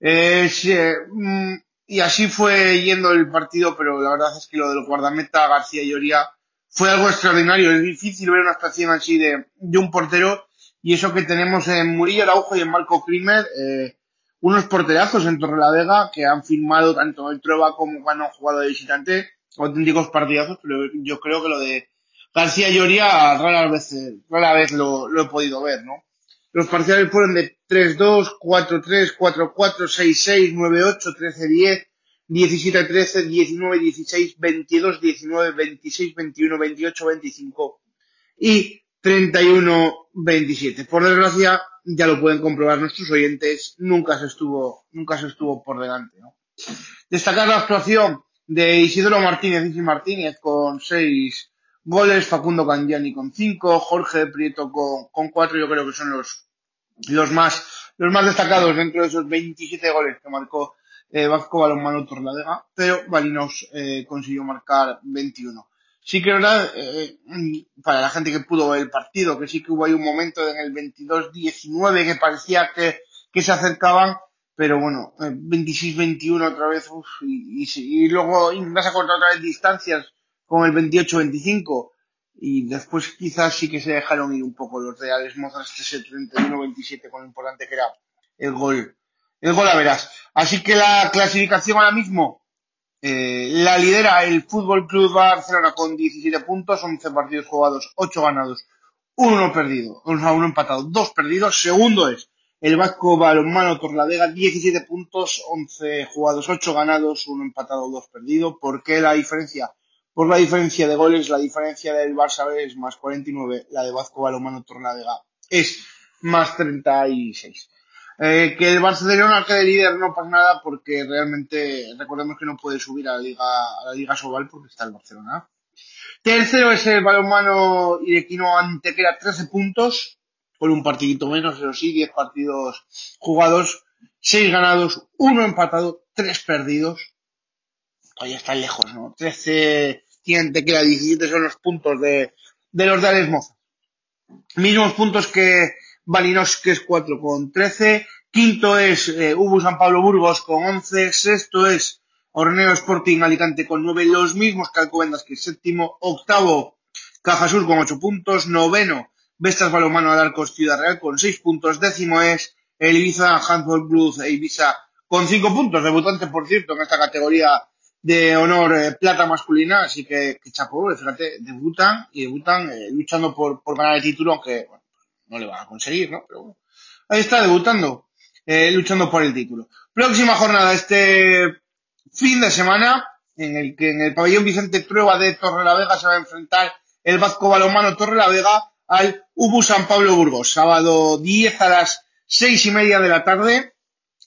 Eh, sí, mm, y así fue yendo el partido, pero la verdad es que lo del guardameta García Lloria fue algo extraordinario. Es difícil ver una actuación así de, de un portero Y eso que tenemos en Murillo Araujo y en Marco Krimer, eh, unos porterazos en Torrelavega que han firmado tanto el Trueba como cuando han jugado de visitante, auténticos partidazos, pero yo creo que lo de García Lloria rara vez, rara vez lo, lo he podido ver, ¿no? Los parciales fueron de 3-2, 4-3, 4-4, 6-6, 9-8, 13-10, 17-13, 19-16, 22-19, 26-21, 28-25 y 31-27. Por desgracia, ya lo pueden comprobar nuestros oyentes, nunca se estuvo, nunca se estuvo por delante, ¿no? Destacar la actuación de Isidoro Martínez y Martínez con seis goles, Facundo Candiani con cinco, Jorge Prieto con, con cuatro, yo creo que son los, los más, los más destacados dentro de esos 27 goles que marcó eh, Vasco Balonmano Torladega, pero Balinos eh, consiguió marcar 21. Sí que verdad, eh, para la gente que pudo ver el partido, que sí que hubo ahí un momento en el 22-19 que parecía que, que se acercaban, pero bueno, eh, 26-21 otra vez, uf, y, y, y luego vas a cortar otra vez distancias con el 28-25, y después quizás sí que se dejaron ir un poco los reales mozas ese 31-27 con lo importante que era el gol, el gol a verás. Así que la clasificación ahora mismo, eh, la lidera el Fútbol Club Barcelona con 17 puntos, 11 partidos jugados, 8 ganados, 1 perdido, o sea, 1 empatado, 2 perdidos. Segundo es el Vasco Balonmano Torlavega, 17 puntos, 11 jugados, 8 ganados, 1 empatado, 2 perdido. ¿Por qué la diferencia? Por la diferencia de goles, la diferencia del Barça es más 49, la de Vasco Balonmano Torlavega es más 36. Eh, que el Barcelona quede líder no pasa nada porque realmente recordemos que no puede subir a la Liga, a la Liga Sobal porque está el Barcelona. Tercero es el balonmano Irequino Antequera, 13 puntos, con un partidito menos, eso sí, 10 partidos jugados, 6 ganados, 1 empatado, 3 perdidos. Todavía están lejos, ¿no? 13 tiene Antequera, 17 son los puntos de, de los de Alex Moza. Mismos puntos que Balinos, que es 4 con 13. Quinto es eh, Ubu San Pablo Burgos con 11. Sexto es Orneo Sporting Alicante con 9. Los mismos que que es séptimo. Octavo, Cajasur con 8 puntos. Noveno, Vestas Balomano Alarcos Ciudad Real con 6 puntos. Décimo es el Ibiza Blues e Ibiza con 5 puntos. Debutante, por cierto, en esta categoría de honor eh, plata masculina. Así que, que chapó, fíjate, debutan y debutan eh, luchando por, por ganar el título, aunque no le van a conseguir, ¿no? Pero bueno, ahí está debutando, eh, luchando por el título. Próxima jornada este fin de semana, en el que en el pabellón Vicente Trueba de Torrelavega se va a enfrentar el Vasco Balomano Torrelavega al UBU San Pablo Burgos, sábado 10 a las seis y media de la tarde,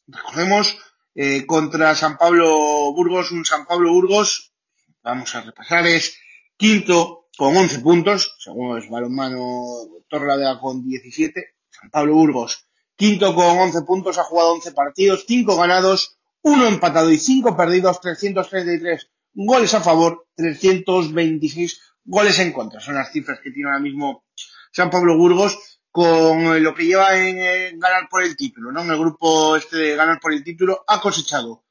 recordemos, eh, contra San Pablo Burgos, un San Pablo Burgos, vamos a repasar, es quinto con 11 puntos, según es balonmano Torrelavega con 17, San Pablo Burgos, quinto con 11 puntos, ha jugado 11 partidos, 5 ganados, 1 empatado y 5 perdidos, 333 goles a favor, 326 goles en contra. Son las cifras que tiene ahora mismo San Pablo Burgos con lo que lleva en ganar por el título, ¿no? En el grupo este de ganar por el título ha cosechado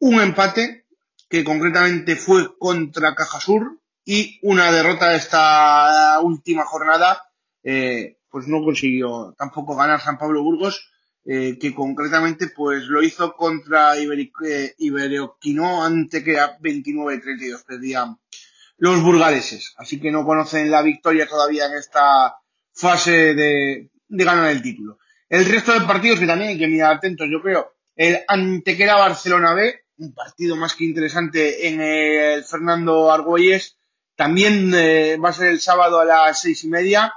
un empate que concretamente fue contra Cajasur y una derrota de esta última jornada, eh, pues no consiguió tampoco ganar San Pablo Burgos, eh, que concretamente pues lo hizo contra Iberi eh, Iberoquino ante que era 29-32 perdían los burgaleses. Así que no conocen la victoria todavía en esta fase de, de ganar el título. El resto de partidos que también hay que mirar atentos, yo creo, el Antequera Barcelona B, un partido más que interesante en el Fernando Argüelles, también eh, va a ser el sábado a las seis y media,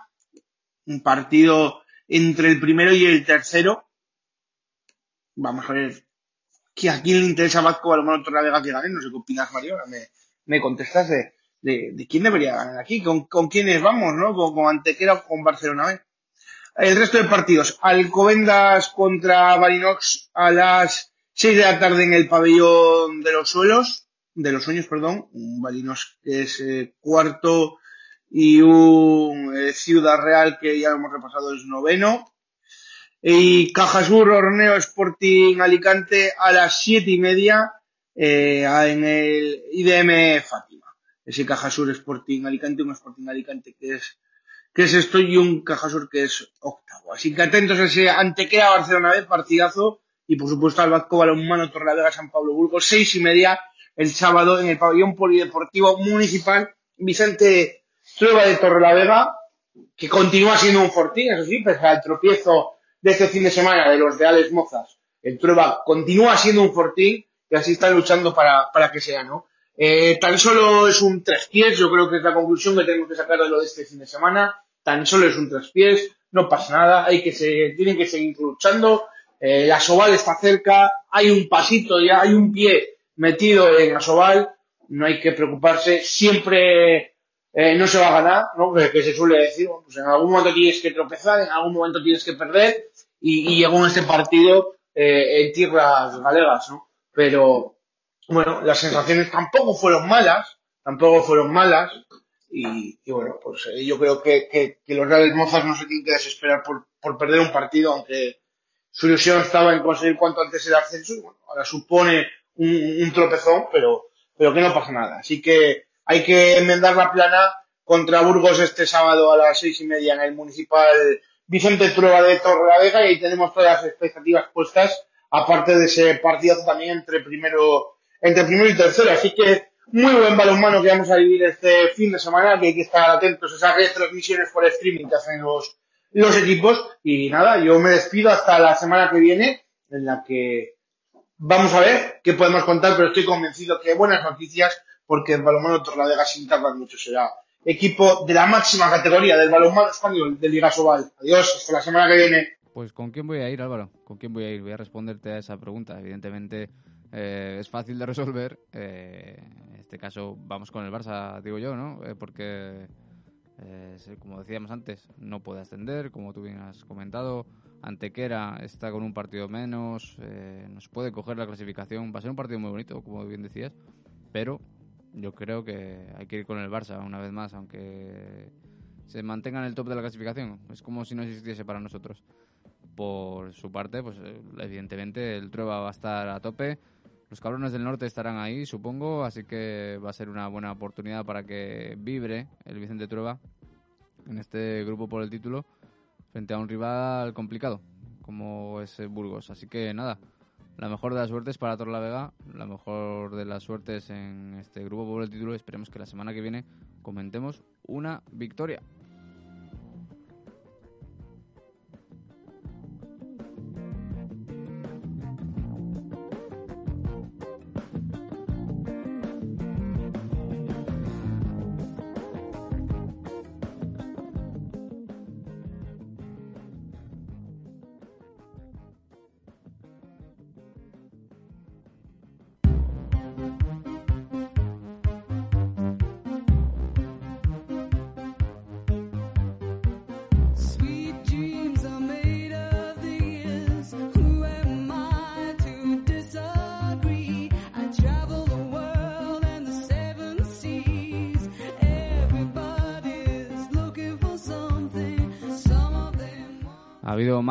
un partido entre el primero y el tercero. Vamos a ver que a quién le interesa Vasco Balomano Torrelavega que gane, no sé qué opinas, Mario, me, me contestas de, de, quién debería ganar aquí, con, con quiénes vamos, ¿no? Con, con Antequera o con Barcelona B. El resto de partidos, Alcobendas contra Barinox a las 6 de la tarde en el pabellón de los suelos, de los sueños, perdón, un Barinox que es eh, cuarto y un eh, Ciudad Real que ya hemos repasado es noveno. Y Cajasur Horneo Sporting Alicante a las siete y media eh, en el IDM Fátima. Ese Cajasur Sporting Alicante, un Sporting Alicante que es que es esto, y un Cajasur que es octavo. Así que atentos a ese Antequera Barcelona B, partidazo, y por supuesto al Vasco Balonmano Torrelavega San Pablo Burgos, seis y media el sábado en el pabellón polideportivo municipal Vicente Trueba de Torrelavega, que continúa siendo un fortín, eso sí, pese al tropiezo de este fin de semana de los de Alex Mozas. El Trueba continúa siendo un fortín y así están luchando para, para que sea, ¿no? Eh, tan solo es un tres pies, yo creo que es la conclusión que tenemos que sacar de lo de este fin de semana. Tan solo es un tres pies, no pasa nada, hay que se, tienen que seguir luchando. Eh, la Soval está cerca, hay un pasito ya, hay un pie metido en la Soval, no hay que preocuparse, siempre eh, no se va a ganar, ¿no? Que, se suele decir, pues en algún momento tienes que tropezar, en algún momento tienes que perder, y, y llegó este partido eh, en tierras galegas, ¿no? Pero, bueno, las sensaciones tampoco fueron malas, tampoco fueron malas, y, y bueno, pues eh, yo creo que, los Reales Mozas no se tienen que desesperar por, perder un partido, aunque su ilusión estaba en conseguir cuanto antes el ascenso, ahora supone un, un tropezón, pero, pero que no pasa nada. Así que hay que enmendar la plana contra Burgos este sábado a las seis y media en el municipal Vicente Trueba de Torrelavega y ahí tenemos todas las expectativas puestas, aparte de ese partido también entre primero, entre primero y tercero. Así que muy buen balonmano que vamos a vivir este fin de semana, que hay que estar atentos a esas retransmisiones por streaming que hacen los, los equipos. Y nada, yo me despido hasta la semana que viene, en la que vamos a ver qué podemos contar, pero estoy convencido que buenas noticias, porque el balonmano Torrelavega sin tardar mucho será equipo de la máxima categoría del balonmano español de Liga Sobal. Adiós, hasta la semana que viene. Pues ¿con quién voy a ir, Álvaro? ¿Con quién voy a ir? Voy a responderte a esa pregunta. Evidentemente eh, es fácil de resolver. Eh, en este caso vamos con el Barça, digo yo, ¿no? Eh, porque, eh, como decíamos antes, no puede ascender, como tú bien has comentado. Antequera está con un partido menos, eh, nos puede coger la clasificación. Va a ser un partido muy bonito, como bien decías, pero yo creo que hay que ir con el Barça una vez más, aunque se mantenga en el top de la clasificación. Es como si no existiese para nosotros. Por su parte, pues eh, evidentemente el Trueba va a estar a tope. Los cabrones del norte estarán ahí, supongo, así que va a ser una buena oportunidad para que vibre el Vicente Trueba en este grupo por el título frente a un rival complicado como es Burgos. Así que nada, la mejor de las suertes para Torlavega, la mejor de las suertes en este grupo por el título. Esperemos que la semana que viene comentemos una victoria.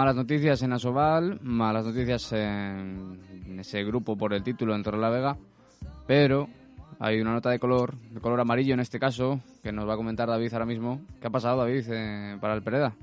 Malas noticias en Asobal, malas noticias en, ese grupo por el título en Torrelavega, pero hay una nota de color, de color amarillo en este caso, que nos va a comentar David ahora mismo. ¿Qué ha pasado, David, eh, para el Pereda?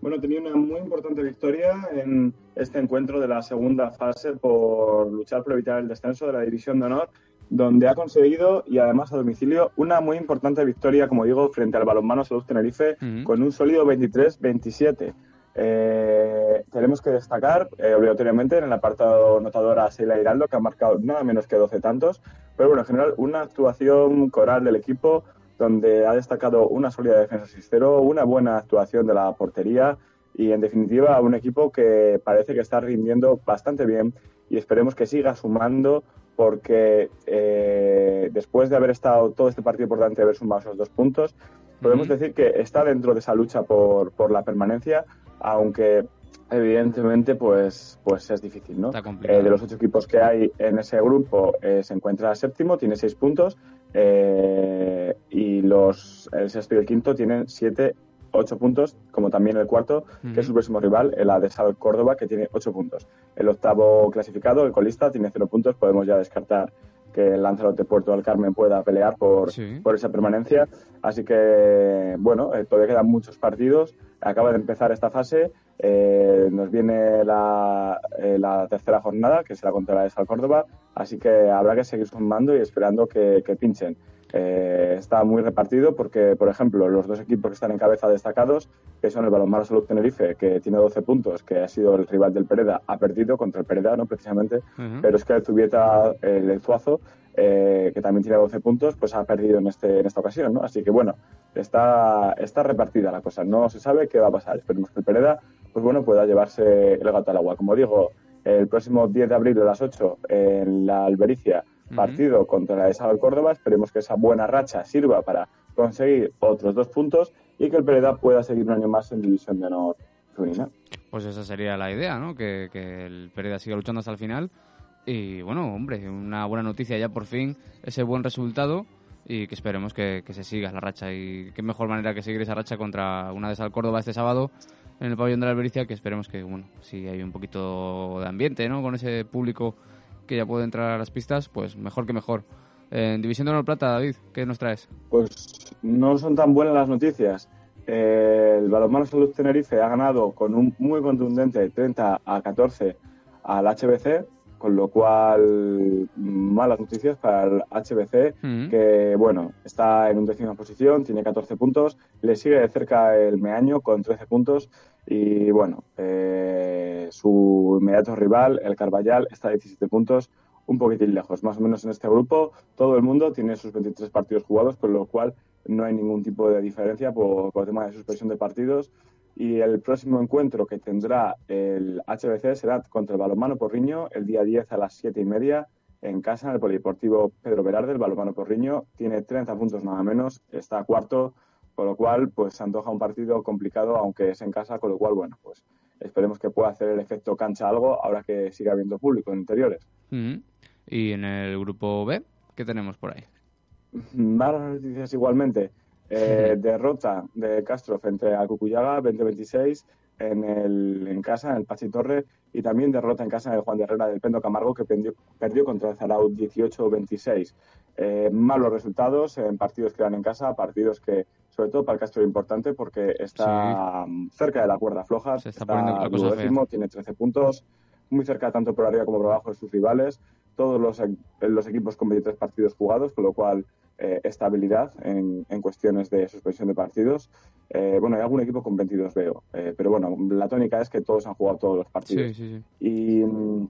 Bueno, tenía una muy importante victoria en este encuentro de la segunda fase por luchar por evitar el descenso de la División de Honor, donde ha conseguido, y además a domicilio, una muy importante victoria, como digo, frente al balonmano Salud Tenerife, con un sólido 23-27. Eh, tenemos que destacar eh, obligatoriamente en el apartado notador a Seila Hiraldo, que ha marcado nada menos que 12 tantos, pero bueno, en general una actuación coral del equipo donde ha destacado una sólida defensa 6-0, una buena actuación de la portería y en definitiva un equipo que parece que está rindiendo bastante bien y esperemos que siga sumando porque eh, después de haber estado todo este partido de haber sumado esos dos puntos, podemos decir que está dentro de esa lucha por, por la permanencia, aunque evidentemente pues, pues es difícil, ¿no? Está. Eh, de los ocho equipos que hay en ese grupo eh, se encuentra séptimo, tiene seis puntos eh, y los el sexto y el quinto tienen siete, ocho puntos, como también el cuarto, que es su próximo rival, el Adesal Córdoba, que tiene ocho puntos. El octavo clasificado, el colista, tiene cero puntos, podemos ya descartar que el Lanzarote Puerto del Carmen pueda pelear por, Sí. por esa permanencia. Así que, bueno, eh, todavía quedan muchos partidos. Acaba de empezar esta fase. Eh, nos viene la, eh, la tercera jornada, que será contra la de Sal Córdoba. Así que habrá que seguir sumando y esperando que, que pinchen. Eh, está muy repartido porque, por ejemplo, los dos equipos que están en cabeza destacados, que son el Balonmano Salud Tenerife, que tiene 12 puntos, que ha sido el rival del Pereda, ha perdido contra el Pereda, ¿no? Precisamente. Ujú. Pero es que el Zubieta, el, el Zuazo, eh, que también tiene 12 puntos, pues ha perdido en, este, en esta ocasión, ¿no? Así que, bueno, está, está repartida la cosa. No se sabe qué va a pasar. Esperemos que el Pereda, pues bueno, pueda llevarse el gato al agua. Como digo, el próximo 10 de abril a las 8 en la Albericia, Partido contra la ESA del Córdoba. Esperemos que esa buena racha sirva para conseguir otros dos puntos y que el Pereda pueda seguir un año más en División de Honor femenina. Pues esa sería la idea, ¿no? Que, que el Pereda siga luchando hasta el final. Y bueno, hombre, una buena noticia ya por fin, ese buen resultado y que esperemos que, que se siga la racha. Y qué mejor manera que seguir esa racha contra una de Sal Córdoba este sábado en el pabellón de la Albericia, que esperemos que, bueno, si hay un poquito de ambiente, ¿no? Con ese público que ya puede entrar a las pistas, pues mejor que mejor. En División de Honor Plata, David, ¿qué nos traes? Pues no son tan buenas las noticias. Eh, el Balonmano Salud Tenerife ha ganado con un muy contundente 30 a 14 al HBC, con lo cual malas noticias para el HBC, Mm. que bueno, está en undécima posición, tiene 14 puntos, le sigue de cerca el Meaño con 13 puntos y bueno, eh, su inmediato rival, el Carballal, está a 17 puntos, un poquitín lejos. Más o menos en este grupo todo el mundo tiene sus 23 partidos jugados, con lo cual no hay ningún tipo de diferencia por, por tema de suspensión de partidos. Y el próximo encuentro que tendrá el HBC será contra el Balonmano Porriño el día 10 a las 7 y media en casa en el Polideportivo Pedro Velarde. El Balonmano Porriño tiene 30 puntos nada menos, está cuarto, con lo cual pues se antoja un partido complicado aunque es en casa, con lo cual bueno, pues esperemos que pueda hacer el efecto cancha algo ahora que siga habiendo público en interiores. Mm. Y en el grupo B, ¿qué tenemos por ahí? Malas noticias igualmente. Eh, derrota de Castro frente a Cucuyaga 2026 en, el, en casa, en el Pachi Torre, y también derrota en casa de Juan de Herrera del Pendo Camargo, que perdió, perdió contra el Zaraut 18-26. Eh, malos resultados en partidos que dan en casa, partidos que, sobre todo para el Castro, es importante porque está mm, cerca de la cuerda floja, Se está poniendo la cosa duodécimo, tiene 13 puntos, muy cerca tanto por arriba como por abajo de sus rivales, todos los, los equipos con 23 partidos jugados, con lo cual eh, estabilidad en, en cuestiones de suspensión de partidos. Eh, bueno, hay algún equipo con 22 veo, eh, pero bueno, la tónica es que todos han jugado todos los partidos. Sí, sí, sí. Y mm,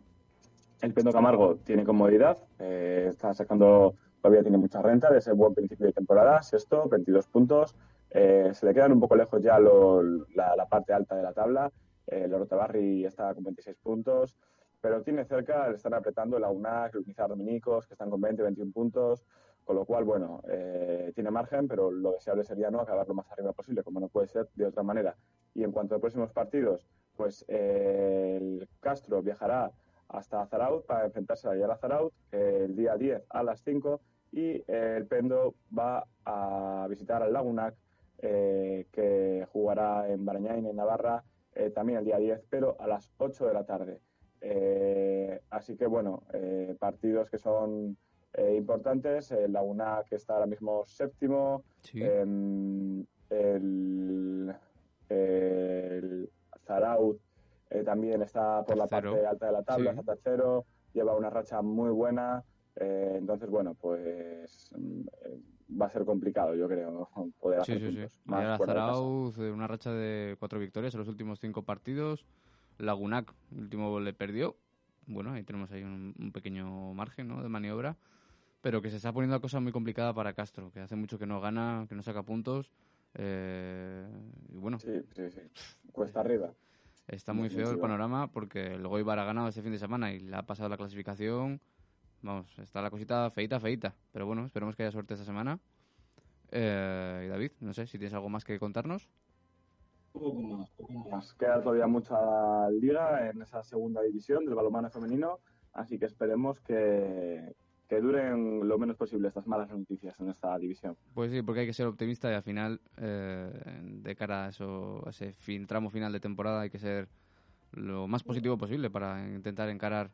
el Pendo Camargo tiene comodidad, eh, está sacando, todavía tiene mucha renta de ese buen principio de temporada, sexto, 22 puntos. Eh, se le quedan un poco lejos ya lo- la, la parte alta de la tabla. Eh, el Orotabarri está con 26 puntos, pero tiene cerca, le están apretando la UNAC, el Unizar Dominicos, que están con 20, 21 puntos. Con lo cual, bueno, eh, tiene margen, pero lo deseable sería no acabar lo más arriba posible, como no puede ser de otra manera. Y en cuanto a próximos partidos, pues eh, el Castro viajará hasta Zaraut para enfrentarse a Ayala Zaraut eh, el día 10 a las 5 y el Pendo va a visitar al Lagunac que jugará en Barañain, en Navarra, también el día 10, pero a las 8 de la tarde. Así que bueno, partidos que son eh, importantes. El Laguna que está ahora mismo séptimo. Sí. em, el, el Zaraut eh, también está por la parte alta de la tabla, Sí. está tercero. Lleva una racha muy buena. eh, entonces, bueno, pues mm, eh, va a ser complicado, yo creo, poder Sí, hacer sí, sí. puntos. más. Zarauz, eh, una racha de cuatro victorias en los últimos cinco partidos. Lagunac, el último le perdió. Bueno, ahí tenemos ahí un, un pequeño margen ¿no? de maniobra. Pero que se está poniendo la cosa muy complicada para Castro, que hace mucho que no gana, que no saca puntos. eh, y bueno, Sí, sí, sí. Cuesta arriba. está muy feo el definitiva. panorama porque el Goibar ha ganado este fin de semana y le ha pasado la clasificación. Vamos, está la cosita feita, feita. Pero bueno, esperemos que haya suerte esta semana. Eh, y David, no sé si tienes algo más que contarnos. Poco más, poco más. Queda todavía mucha liga en esa segunda división del balonmano femenino, así que esperemos que, que duren lo menos posible estas malas noticias en esta división. Pues sí, porque hay que ser optimista y al final, eh, de cara a, eso, a ese fin, tramo final de temporada, hay que ser lo más positivo posible para intentar encarar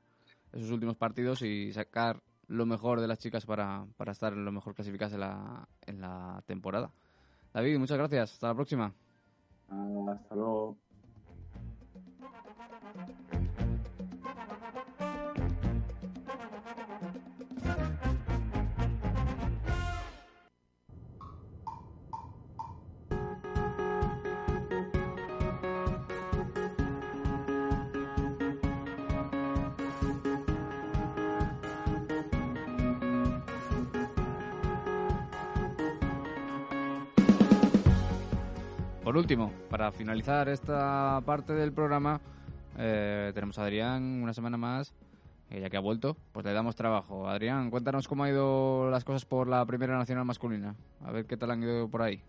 esos últimos partidos y sacar lo mejor de las chicas para, para estar en lo mejor clasificadas en la, en la temporada. David, muchas gracias. Hasta la próxima. Hasta luego. Por último, para finalizar esta parte del programa, eh, tenemos a Adrián una semana más, eh, ya que ha vuelto, pues le damos trabajo. Adrián, cuéntanos cómo han ido las cosas por la Primera Nacional Masculina. A ver qué tal han ido por ahí.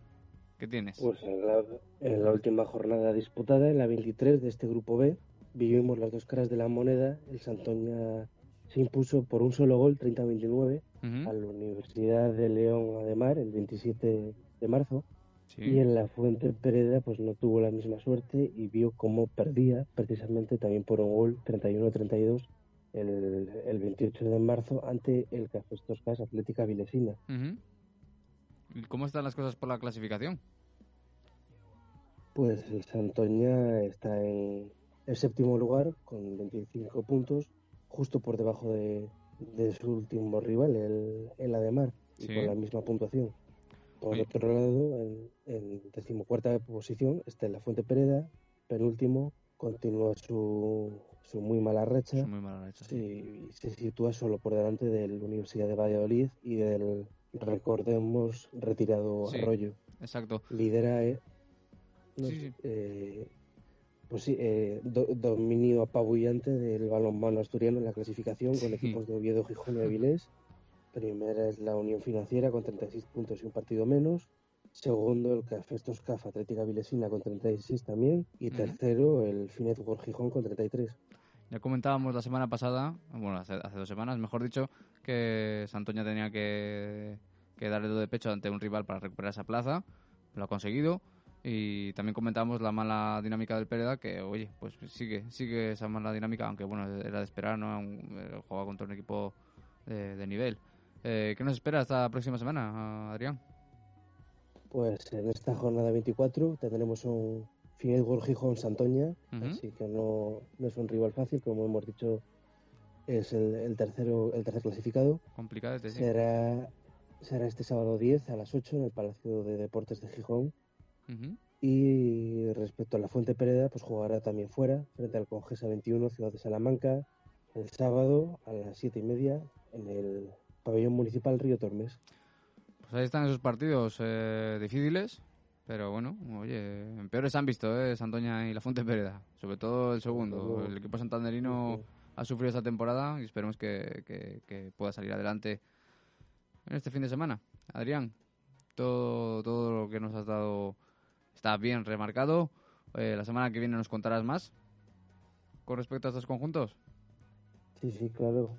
¿Qué tienes? Pues en la, en la última jornada disputada, en la 23 de este grupo B, vivimos las dos caras de la moneda. El Santoña se impuso por un solo gol, 30-29, Ujú, a la Universidad de León Ademar el 27 de marzo. Sí. Y en la Fuente Pereda pues no tuvo la misma suerte y vio cómo perdía precisamente también por un gol 31-32 el, el 28 de marzo ante el Cafés Toscas Atlética Vilesina. Ujú. ¿Y cómo están las cosas por la clasificación? Pues el Santoña está en el séptimo lugar con 25 puntos, justo por debajo de, de su último rival, el, el Ademar, y con la misma puntuación. Por Oye. otro lado, en, en decimocuarta posición está la Fuente Pereda, penúltimo, continúa su, su muy mala racha. Muy mala sí. Sí, y se sitúa solo por delante de la Universidad de Valladolid y del, recordemos, retirado Sí. Arroyo. Exacto. Lidera, eh, no eh, pues sí, eh, do- dominio apabullante del balonmano asturiano en la clasificación con equipos de Oviedo, Gijón y Avilés. Primera es la Unión Financiera con 36 puntos y un partido menos. Segundo, el Cafestos CAF Atlética Vilesina con 36 también. Y tercero, el Finet Gijón con 33. Ya comentábamos la semana pasada, bueno, hace, hace dos semanas, mejor dicho, que Santoña tenía que, que darle do de pecho ante un rival para recuperar esa plaza. Lo ha conseguido. Y también comentábamos la mala dinámica del Pereda, que, oye, pues sigue, sigue esa mala dinámica, aunque, bueno, era de esperar, ¿no? Eh, Jugaba contra un equipo de, de nivel. Eh, ¿Qué nos espera esta próxima semana, Adrián? Pues en esta jornada 24 tendremos un World Gijón Santoña. Así que no, no es un rival fácil, como hemos dicho, es el, el tercero, el tercer clasificado. Complicado, sí. Será, será este sábado 10 a las 8 en el Palacio de Deportes de Gijón. Y respecto a la Fuente Pereda, pues jugará también fuera, frente al Congesa 21, Ciudad de Salamanca, el sábado a las 7 y media en el pabellón municipal Río Tormes. Pues ahí están esos partidos eh, difíciles, pero bueno, oye, en peores han visto, ¿eh? Santoña y la Fuente Pereda, sobre todo el segundo. El equipo santanderino ha sufrido esta temporada y esperemos que, que- que pueda salir adelante en este fin de semana. Adrián, todo, todo lo que nos has dado está bien remarcado. Eh, la semana que viene nos contarás más con respecto a estos conjuntos. Sí, sí, claro.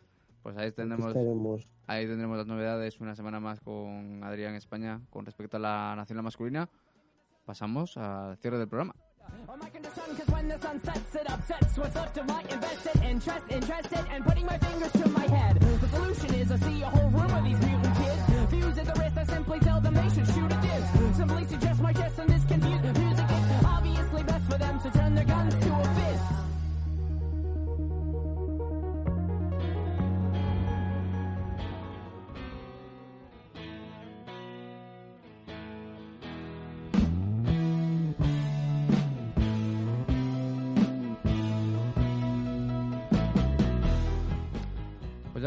Pues ahí tendremos estaremos. Ahí tendremos las novedades una semana más con Adrián España con respecto a la nacional masculina. Pasamos al cierre del programa.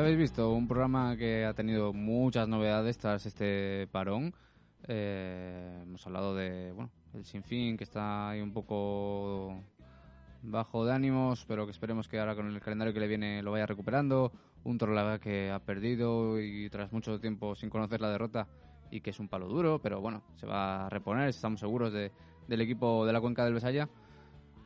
Habéis visto, un programa que ha tenido muchas novedades tras este parón. Eh, hemos hablado de, bueno, el Sinfín, que está ahí un poco bajo de ánimos, pero que esperemos que ahora con el calendario que le viene lo vaya recuperando. Un Torlaga que ha perdido y tras mucho tiempo sin conocer la derrota y que es un palo duro, pero bueno, se va a reponer, estamos seguros de, del equipo de la cuenca del Besaya.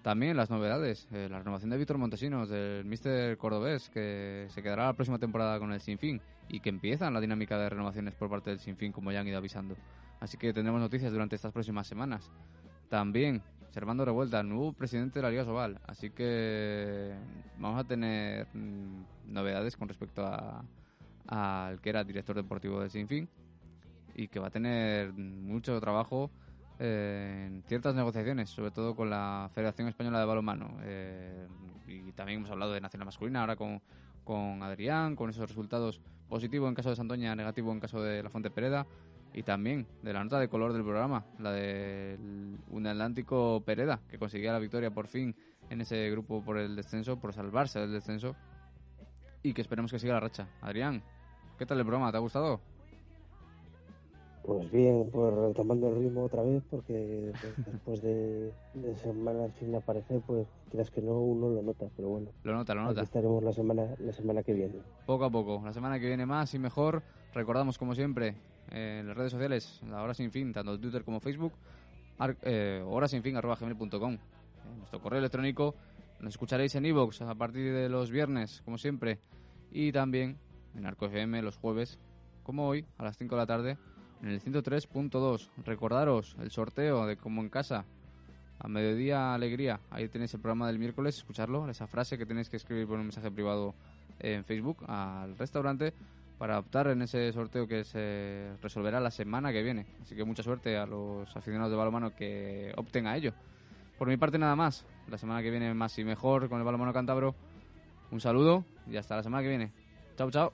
También las novedades, eh, la renovación de Víctor Montesinos, del Mister Cordobés, que se quedará la próxima temporada con el Sinfín y que empiezan la dinámica de renovaciones por parte del Sinfín, como ya han ido avisando. Así que tendremos noticias durante estas próximas semanas. También, Servando Revuelta, nuevo presidente de la Liga Sobal. Así que vamos a tener mm, novedades con respecto a, al que era director deportivo de Sinfín y que va a tener mucho trabajo eh, en ciertas negociaciones, sobre todo con la Federación Española de Balonmano. Eh, y también hemos hablado de Nacional Masculina, ahora con, con Adrián, con esos resultados positivos en caso de Santoña, negativo en caso de La Fuente Pereda. Y también de la nota de color del programa, la del un Atlántico Pereda, que conseguía la victoria por fin en ese grupo por el descenso, por salvarse del descenso. Y que esperemos que siga la racha. Adrián, ¿qué tal el programa? ¿Te ha gustado? Pues bien, pues retomando el ritmo otra vez, porque pues, después de, de semanas sin aparecer, pues quieras que no, uno lo nota, pero bueno. Lo nota, lo Aquí nota. estaremos la semana, la semana que viene. Poco a poco. La semana que viene más y mejor. Recordamos, como siempre, eh, en las redes sociales, la hora sin fin, tanto Twitter como Facebook, ar- eh, horasinfin.gmail.com. En nuestro correo electrónico nos escucharéis en iVoox a partir de los viernes, como siempre. Y también en Arco FM los jueves, como hoy, a las 5 de la tarde, en el 103.2. Recordaros el sorteo de Como en Casa. A mediodía, alegría. Ahí tenéis el programa del miércoles, escucharlo, esa frase que tenéis que escribir por un mensaje privado en Facebook al restaurante para optar en ese sorteo que se resolverá la semana que viene. Así que mucha suerte a los aficionados de balonmano que opten a ello. Por mi parte nada más. La semana que viene más y mejor con el balonmano cántabro. Un saludo y hasta la semana que viene. Chao, chao.